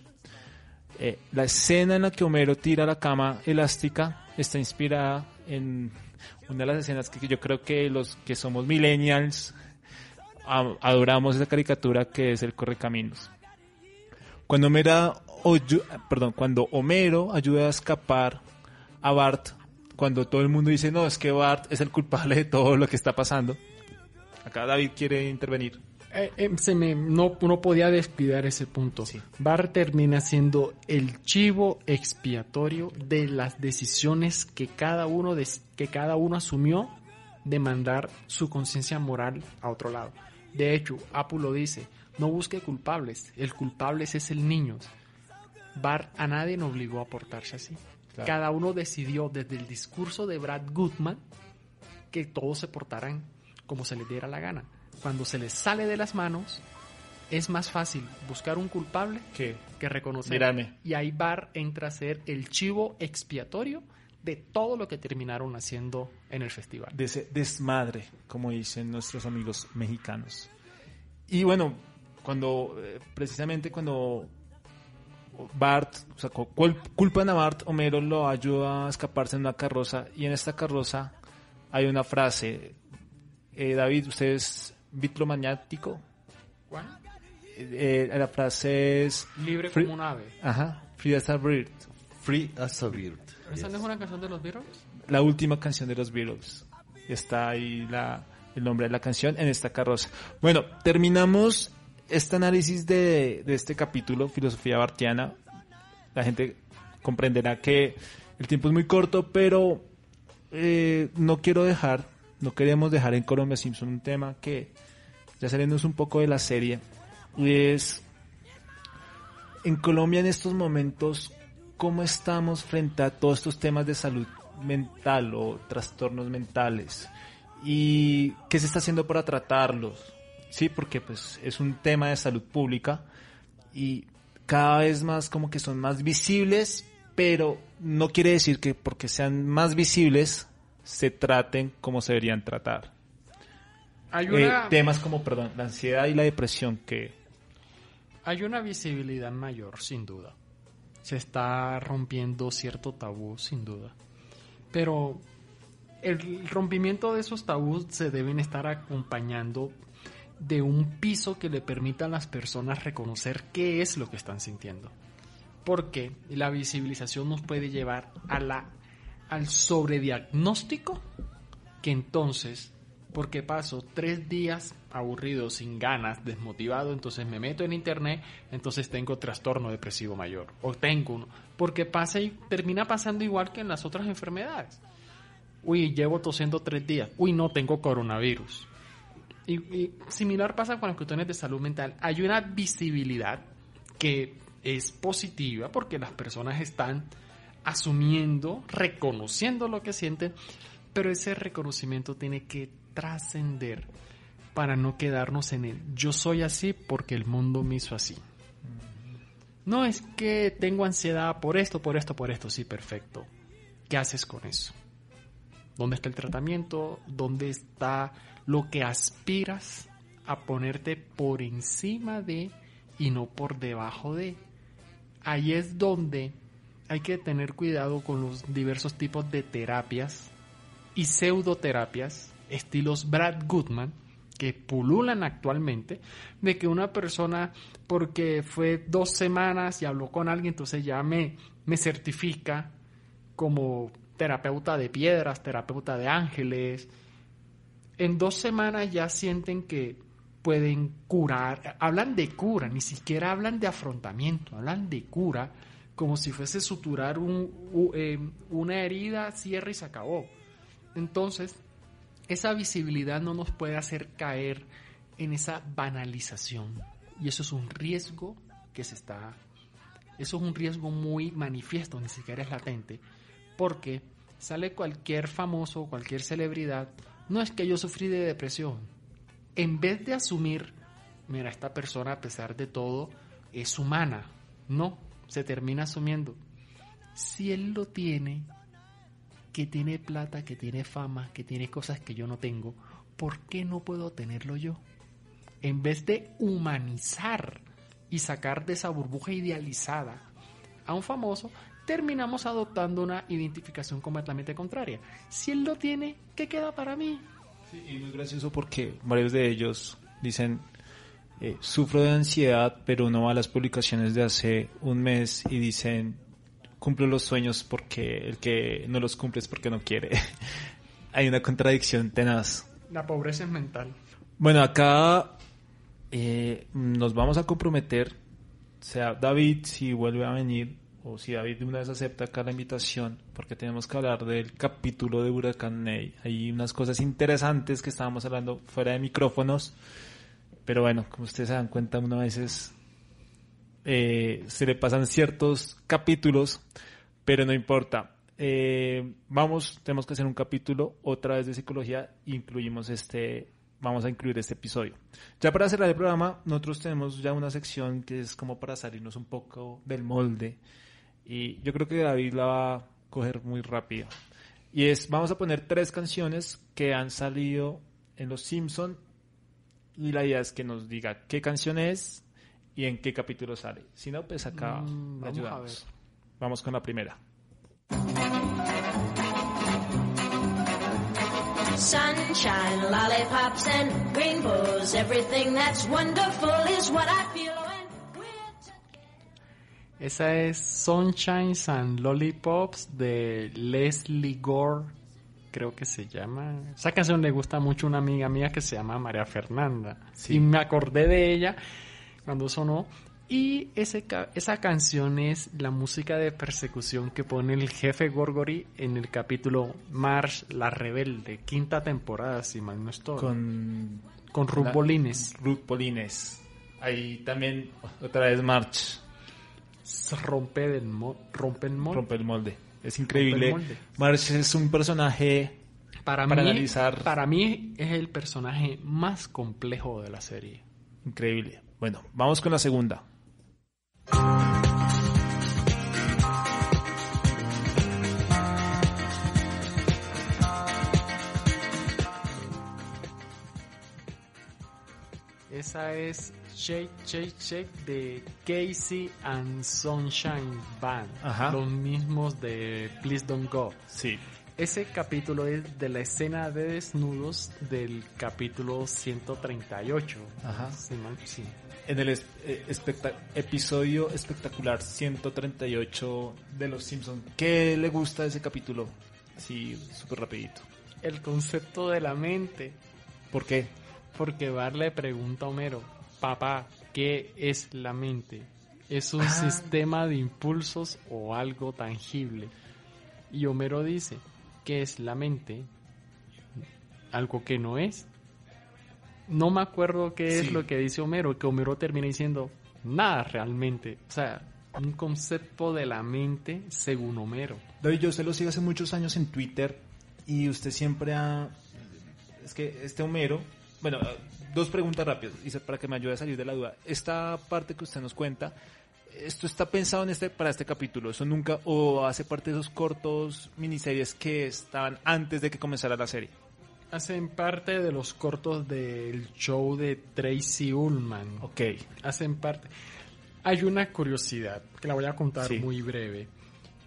Eh, la escena en la que Homero tira la cama elástica está inspirada en una de las escenas que yo creo que los que somos millennials adoramos esa caricatura que es el Correcaminos. Cuando Homero, perdón, cuando Homero ayuda a escapar a Bart, cuando todo el mundo dice, no, es que Bart es el culpable de todo lo que está pasando. Acá David quiere intervenir. Eh, eh, se me, no, no podía descuidar ese punto. Bart termina siendo el chivo expiatorio de las decisiones que cada uno, des- que cada uno asumió de mandar su conciencia moral a otro lado. De hecho, Apu lo dice, no busque culpables, el culpable es el niño. Bart a nadie no obligó a portarse así. Claro. Cada uno decidió desde el discurso de Brad Goodman que todos se portaran como se les diera la gana. Cuando se les sale de las manos, es más fácil buscar un culpable ¿Qué? que reconocer. Mírame. Y ahí Bar entra a ser el chivo expiatorio de todo lo que terminaron haciendo en el festival. de ese desmadre, como dicen nuestros amigos mexicanos. Y bueno, cuando eh, precisamente cuando Bart, o sea, cu- cul- culpan a Bart, Homero lo ayuda a escaparse en una carroza y en esta carroza hay una frase. Eh, David, ¿usted es bitlomaniático? ¿Cuál? Eh, eh, la frase es... Libre Free- como un ave. Ajá, Free as a Bird. Free as a Bird. ¿Esa no es una canción de los Beatles? la última canción de los Beatles. Está ahí la, el nombre de la canción en esta carroza. Bueno, terminamos este análisis de, de este capítulo, Filosofía Bartiana. La gente comprenderá que el tiempo es muy corto, pero eh, no quiero dejar, no queremos dejar en Colombia Simpson un tema que, ya saliéndonos un poco de la serie, es en Colombia en estos momentos, ¿cómo estamos frente a todos estos temas de salud mental o trastornos mentales? ¿Y qué se está haciendo para tratarlos? Sí, porque pues es un tema de salud pública y cada vez más como que son más visibles, pero no quiere decir que porque sean más visibles se traten como se deberían tratar. Hay Eh, una, temas como, perdón, la ansiedad y la depresión que hay una visibilidad mayor, sin duda. Se está rompiendo cierto tabú, sin duda. Pero el rompimiento de esos tabús se deben estar acompañando de un piso que le permita a las personas reconocer qué es lo que están sintiendo. Porque la visibilización nos puede llevar a la, al sobrediagnóstico que entonces, porque paso tres días aburrido, sin ganas, desmotivado, entonces me meto en internet, entonces tengo trastorno depresivo mayor. O tengo uno. Porque pasa y termina pasando igual que en las otras enfermedades. Uy, llevo tosiendo tres días. Uy, no tengo coronavirus. Y, similar pasa con las cuestiones de salud mental. Hay una visibilidad que es positiva porque las personas están asumiendo, reconociendo lo que sienten, pero ese reconocimiento tiene que trascender para no quedarnos en el yo soy así porque el mundo me hizo así. No es que tengo ansiedad por esto, por esto, por esto. Sí, perfecto. ¿Qué haces con eso? ¿Dónde está el tratamiento? ¿Dónde está lo que aspiras a ponerte por encima de y no por debajo de? Ahí es donde hay que tener cuidado con los diversos tipos de terapias y pseudoterapias, estilos Brad Goodman, que pululan actualmente, de que una persona, porque fue dos semanas y habló con alguien, entonces ya me, me certifica como terapeuta de piedras, terapeuta de ángeles. En dos semanas ya sienten que pueden curar, hablan de cura, ni siquiera hablan de afrontamiento, hablan de cura como si fuese suturar eh, una herida, cierra y se acabó. Entonces, esa visibilidad no nos puede hacer caer en esa banalización. Y eso es un riesgo que se está... Eso es un riesgo muy manifiesto, ni siquiera es latente, porque sale cualquier famoso, cualquier celebridad, no es que yo sufrí de depresión. En vez de asumir, mira, esta persona a pesar de todo es humana, no, se termina asumiendo. Si él lo tiene, que tiene plata, que tiene fama, que tiene cosas que yo no tengo, ¿por qué no puedo tenerlo yo? En vez de humanizar y sacar de esa burbuja idealizada a un famoso, terminamos adoptando una identificación completamente contraria. Si él lo tiene, ¿qué queda para mí? Sí, y muy gracioso porque varios de ellos dicen, eh, sufro de ansiedad, pero no a las publicaciones de hace un mes y dicen, cumplo los sueños porque el que no los cumple es porque no quiere. Hay una contradicción tenaz. La pobreza es mental. Bueno, acá eh, nos vamos a comprometer, sea David si vuelve a venir o si David de una vez acepta acá la invitación, porque tenemos que hablar del capítulo de Huracán Ney. Hay unas cosas interesantes que estábamos hablando fuera de micrófonos, pero bueno, como ustedes se dan cuenta, una veces eh, se le pasan ciertos capítulos, pero no importa. Eh, vamos, tenemos que hacer un capítulo otra vez de psicología, incluimos este, vamos a incluir este episodio. Ya para cerrar el programa, nosotros tenemos ya una sección que es como para salirnos un poco del molde y yo creo que David la va a coger muy rápido. Y es, vamos a poner tres canciones que han salido en Los Simpson y la idea es que nos diga qué canción es y en qué capítulo sale. Si no, pues acá mm, vamos ayudamos. Vamos con la primera. Sunshine, lollipops and rainbows, everything that's wonderful is what I feel. Esa es Sunshine and Lollipops de Leslie Gore, creo que se llama. Esa canción le gusta mucho a una amiga mía que se llama María Fernanda. Y me acordé de ella cuando sonó. Y ese, esa canción es la música de persecución que pone el jefe Gorgory en el capítulo Marsh la Rebelde, quinta temporada, si mal no estoy. Con, con Ruth Bolines. Ruth Bolines. Ahí también otra vez March rompe, el rompe el molde. Rompe el molde. Es increíble. March es un personaje para, para mí, analizar. Para mí es el personaje más complejo de la serie. Increíble. Bueno, vamos con la segunda. Esa es Shake, Shake, Shake de Casey and Sunshine Band. Los mismos de Please Don't Go. Sí. ese capítulo es de la escena de desnudos del capítulo 138. Ajá. Sí, man, sí. En el eh, episodio espectacular 138 de Los Simpsons. ¿Qué le gusta de ese capítulo? Así, súper rapidito. El concepto de la mente. ¿Por qué? Porque Bart le pregunta a Homero, papá, ¿qué es la mente? ¿Es un Ah. sistema de impulsos o algo tangible? Y Homero dice, ¿qué es la mente? Algo que no es. No me acuerdo qué es lo que dice Homero, que Homero termina diciendo, nada realmente. O sea, un concepto de la mente según Homero. David, yo se lo sigo hace muchos años en Twitter y usted siempre ha... Es que este Homero... Bueno, dos preguntas rápidas para que me ayude a salir de la duda. Esta parte que usted nos cuenta, ¿esto está pensado en este para este capítulo? ¿Eso nunca... o hace parte de esos cortos miniseries que estaban antes de que comenzara la serie? Hacen parte de los cortos del show de Tracy Ullman. Ok. Hacen parte. Hay una curiosidad que la voy a contar Sí. muy breve.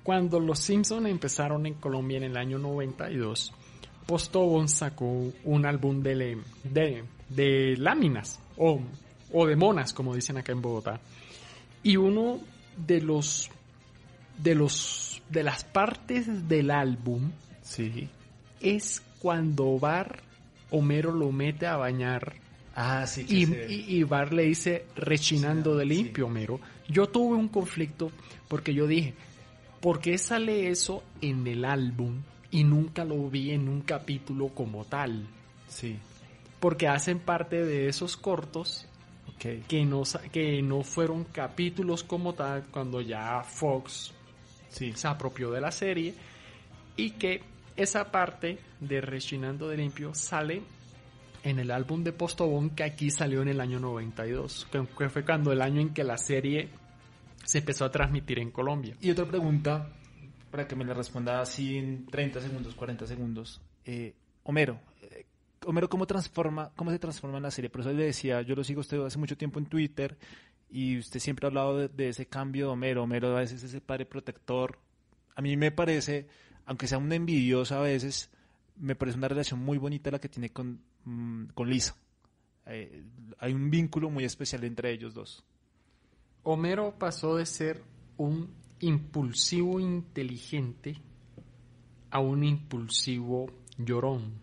Cuando los Simpsons empezaron en Colombia en el año 92, Postobón sacó un álbum de, le- de, de láminas o, o de monas, como dicen acá en Bogotá. Y uno de los de los de las partes del álbum Sí. es cuando Bar Homero lo mete a bañar Ah, sí. que y, se- y, y Bar le dice rechinando de limpio, Homero. Yo tuve un conflicto porque yo dije, ¿por qué sale eso en el álbum y nunca lo vi en un capítulo como tal? Sí. Porque hacen parte de esos cortos que no, que no fueron capítulos como tal cuando ya Fox Sí. se apropió de la serie y que esa parte de Rechinando de Limpio sale en el álbum de Postobón que aquí salió en el año 92, que fue cuando el año en que la serie se empezó a transmitir en Colombia. Y otra pregunta, para que me la responda así en 30 segundos, 40 segundos. Eh, Homero, eh, Homero, ¿cómo, transforma, ¿cómo se transforma en la serie? Por eso le decía, yo lo sigo usted hace mucho tiempo en Twitter y usted siempre ha hablado de, de ese cambio de Homero. Homero a veces es ese padre protector. A mí me parece, aunque sea un envidioso a veces, me parece una relación muy bonita la que tiene con, mm, con Lisa. Eh, hay un vínculo muy especial entre ellos dos. Homero pasó de ser un impulsivo inteligente a un impulsivo llorón.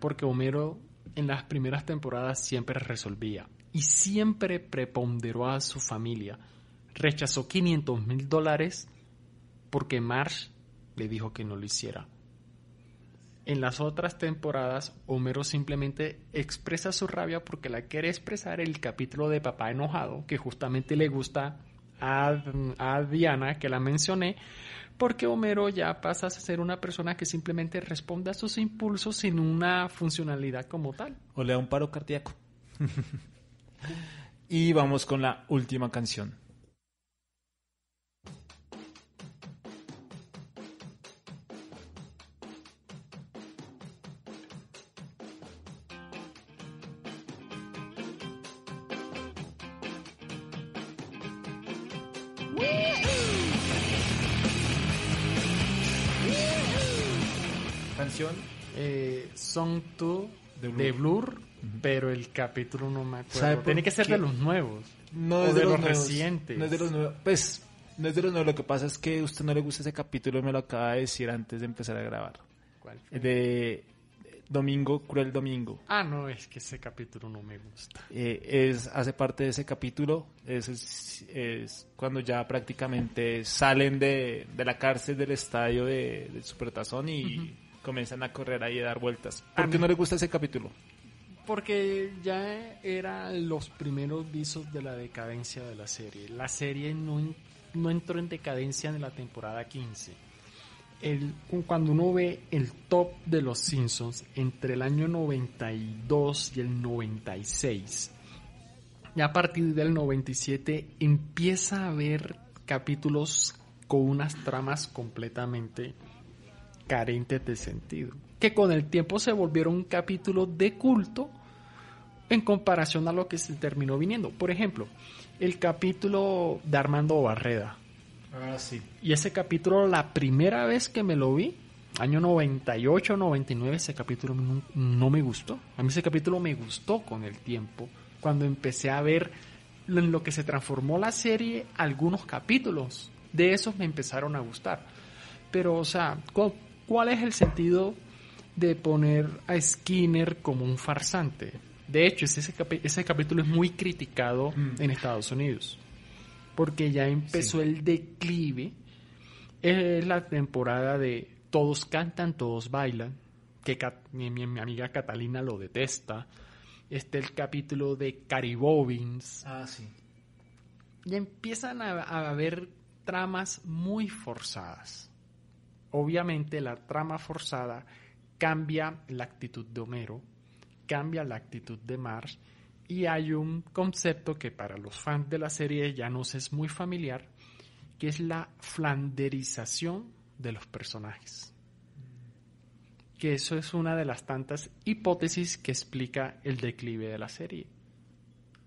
Porque Homero en las primeras temporadas siempre resolvía y siempre preponderó a su familia. Rechazó 500 mil dólares porque Marsh le dijo que no lo hiciera. En las otras temporadas, Homero simplemente expresa su rabia porque la quiere expresar el capítulo de Papá Enojado, que justamente le gusta a, a Diana, que la mencioné, porque Homero ya pasa a ser una persona que simplemente responde a sus impulsos sin una funcionalidad como tal. O le da un paro cardíaco. y vamos con la última canción. Canción Eh, Song 2 De de Blur. Blur, pero el capítulo no me ¿Sabe acuerdo. Tiene que ser qué? de los nuevos. no o es de, los, nuevos, recientes. No es de los nuevos. Pues, no es de los nuevos. Lo que pasa es que a usted no le gusta ese capítulo y me lo acaba de decir antes de empezar a grabar. ¿Cuál fue? De Domingo, Cruel Domingo. Ah, no, es que ese capítulo no me gusta. Eh, es, hace parte de ese capítulo. Es, es, cuando ya prácticamente salen de, de la cárcel del estadio de, del Supertazón y comienzan a correr ahí a dar vueltas. ¿Por A qué mí- no le gusta ese capítulo? Porque ya eran los primeros visos de la decadencia de la serie. La serie no, no entró en decadencia en la temporada 15. El, cuando uno ve el top de los Simpsons entre el año 92 y el 96, ya a partir del 97 empieza a haber capítulos con unas tramas completamente carentes de sentido, que con el tiempo se volvieron un capítulo de culto en comparación a lo que se terminó viniendo. Por ejemplo, el capítulo de Armando Barreda. Ah, sí. Y ese capítulo, la primera vez que me lo vi, año 98, 99, ese capítulo no, no me gustó. A mí ese capítulo me gustó con el tiempo, cuando empecé a ver en lo que se transformó la serie, algunos capítulos de esos me empezaron a gustar. Pero, o sea, ¿cuál, es el sentido de poner a Skinner como un farsante? De hecho, ese, ese capítulo es muy criticado en Estados Unidos, porque ya empezó el declive. Es la temporada de todos cantan, todos bailan, que mi, mi, amiga Catalina lo detesta. Este el capítulo de Caribovins. Ah, sí. Y empiezan a, a haber tramas muy forzadas. Obviamente la trama forzada cambia la actitud de Homero, cambia la actitud de Marge y hay un concepto que para los fans de la serie ya nos es muy familiar, que es la flanderización de los personajes. Que eso es una de las tantas hipótesis que explica el declive de la serie.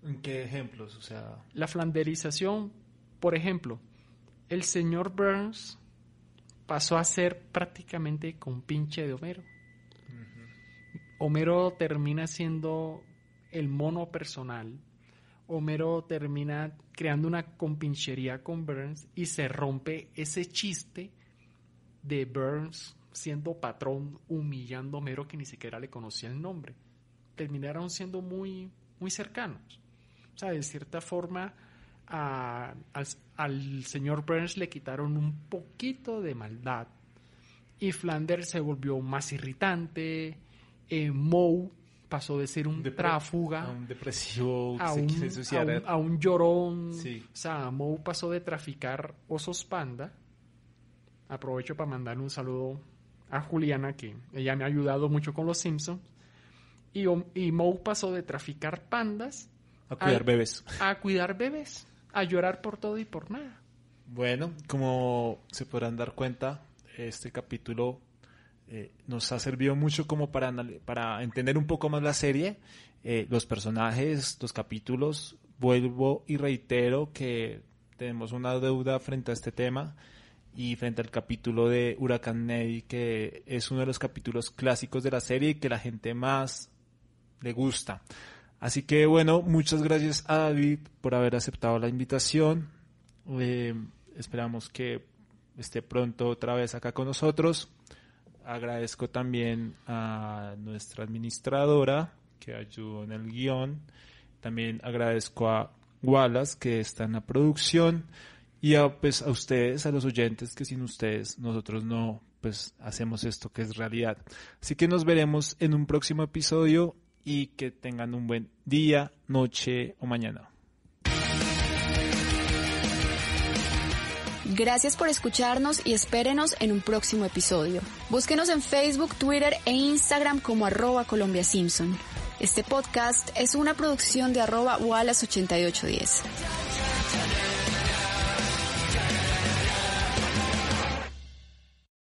¿En qué ejemplos? O sea, la flanderización, por ejemplo, el señor Burns pasó a ser prácticamente compinche de Homero. Homero termina siendo el mono personal. Homero termina creando una compinchería con Burns y se rompe ese chiste de Burns siendo patrón, humillando a Homero que ni siquiera le conocía el nombre. Terminaron siendo muy, muy cercanos. O sea, de cierta forma, al, señor Burns le quitaron un poquito de maldad. Y Flanders se volvió más irritante. Eh, Moe pasó de ser un tráfuga a un depresivo a un, a un, llorón. O sea, Moe pasó de traficar osos panda Aprovecho para mandar un saludo a Juliana, que ella me ha ayudado mucho con los Simpsons. Y, y Moe pasó de traficar pandas a cuidar bebés. A cuidar bebés, a llorar por todo y por nada. Bueno, como se podrán dar cuenta, este capítulo eh, nos ha servido mucho como para, entender un poco más la serie, eh, los personajes, los capítulos. Vuelvo y reitero que tenemos una deuda frente a este tema y frente al capítulo de Huracán Neddy, que es uno de los capítulos clásicos de la serie y que la gente más le gusta. Así que bueno, muchas gracias a David por haber aceptado la invitación. Eh, esperamos que esté pronto otra vez acá con nosotros. Agradezco también a nuestra administradora que ayudó en el guion. También agradezco a Wallace que está en la producción y a, pues a ustedes, a los oyentes, que sin ustedes nosotros no pues hacemos esto que es realidad. Así que nos veremos en un próximo episodio y que tengan un buen día, noche o mañana. Gracias por escucharnos y espérenos en un próximo episodio. Búsquenos en Facebook, Twitter e Instagram como arroba Colombia Simpson. Este podcast es una producción de arroba Wallace8810.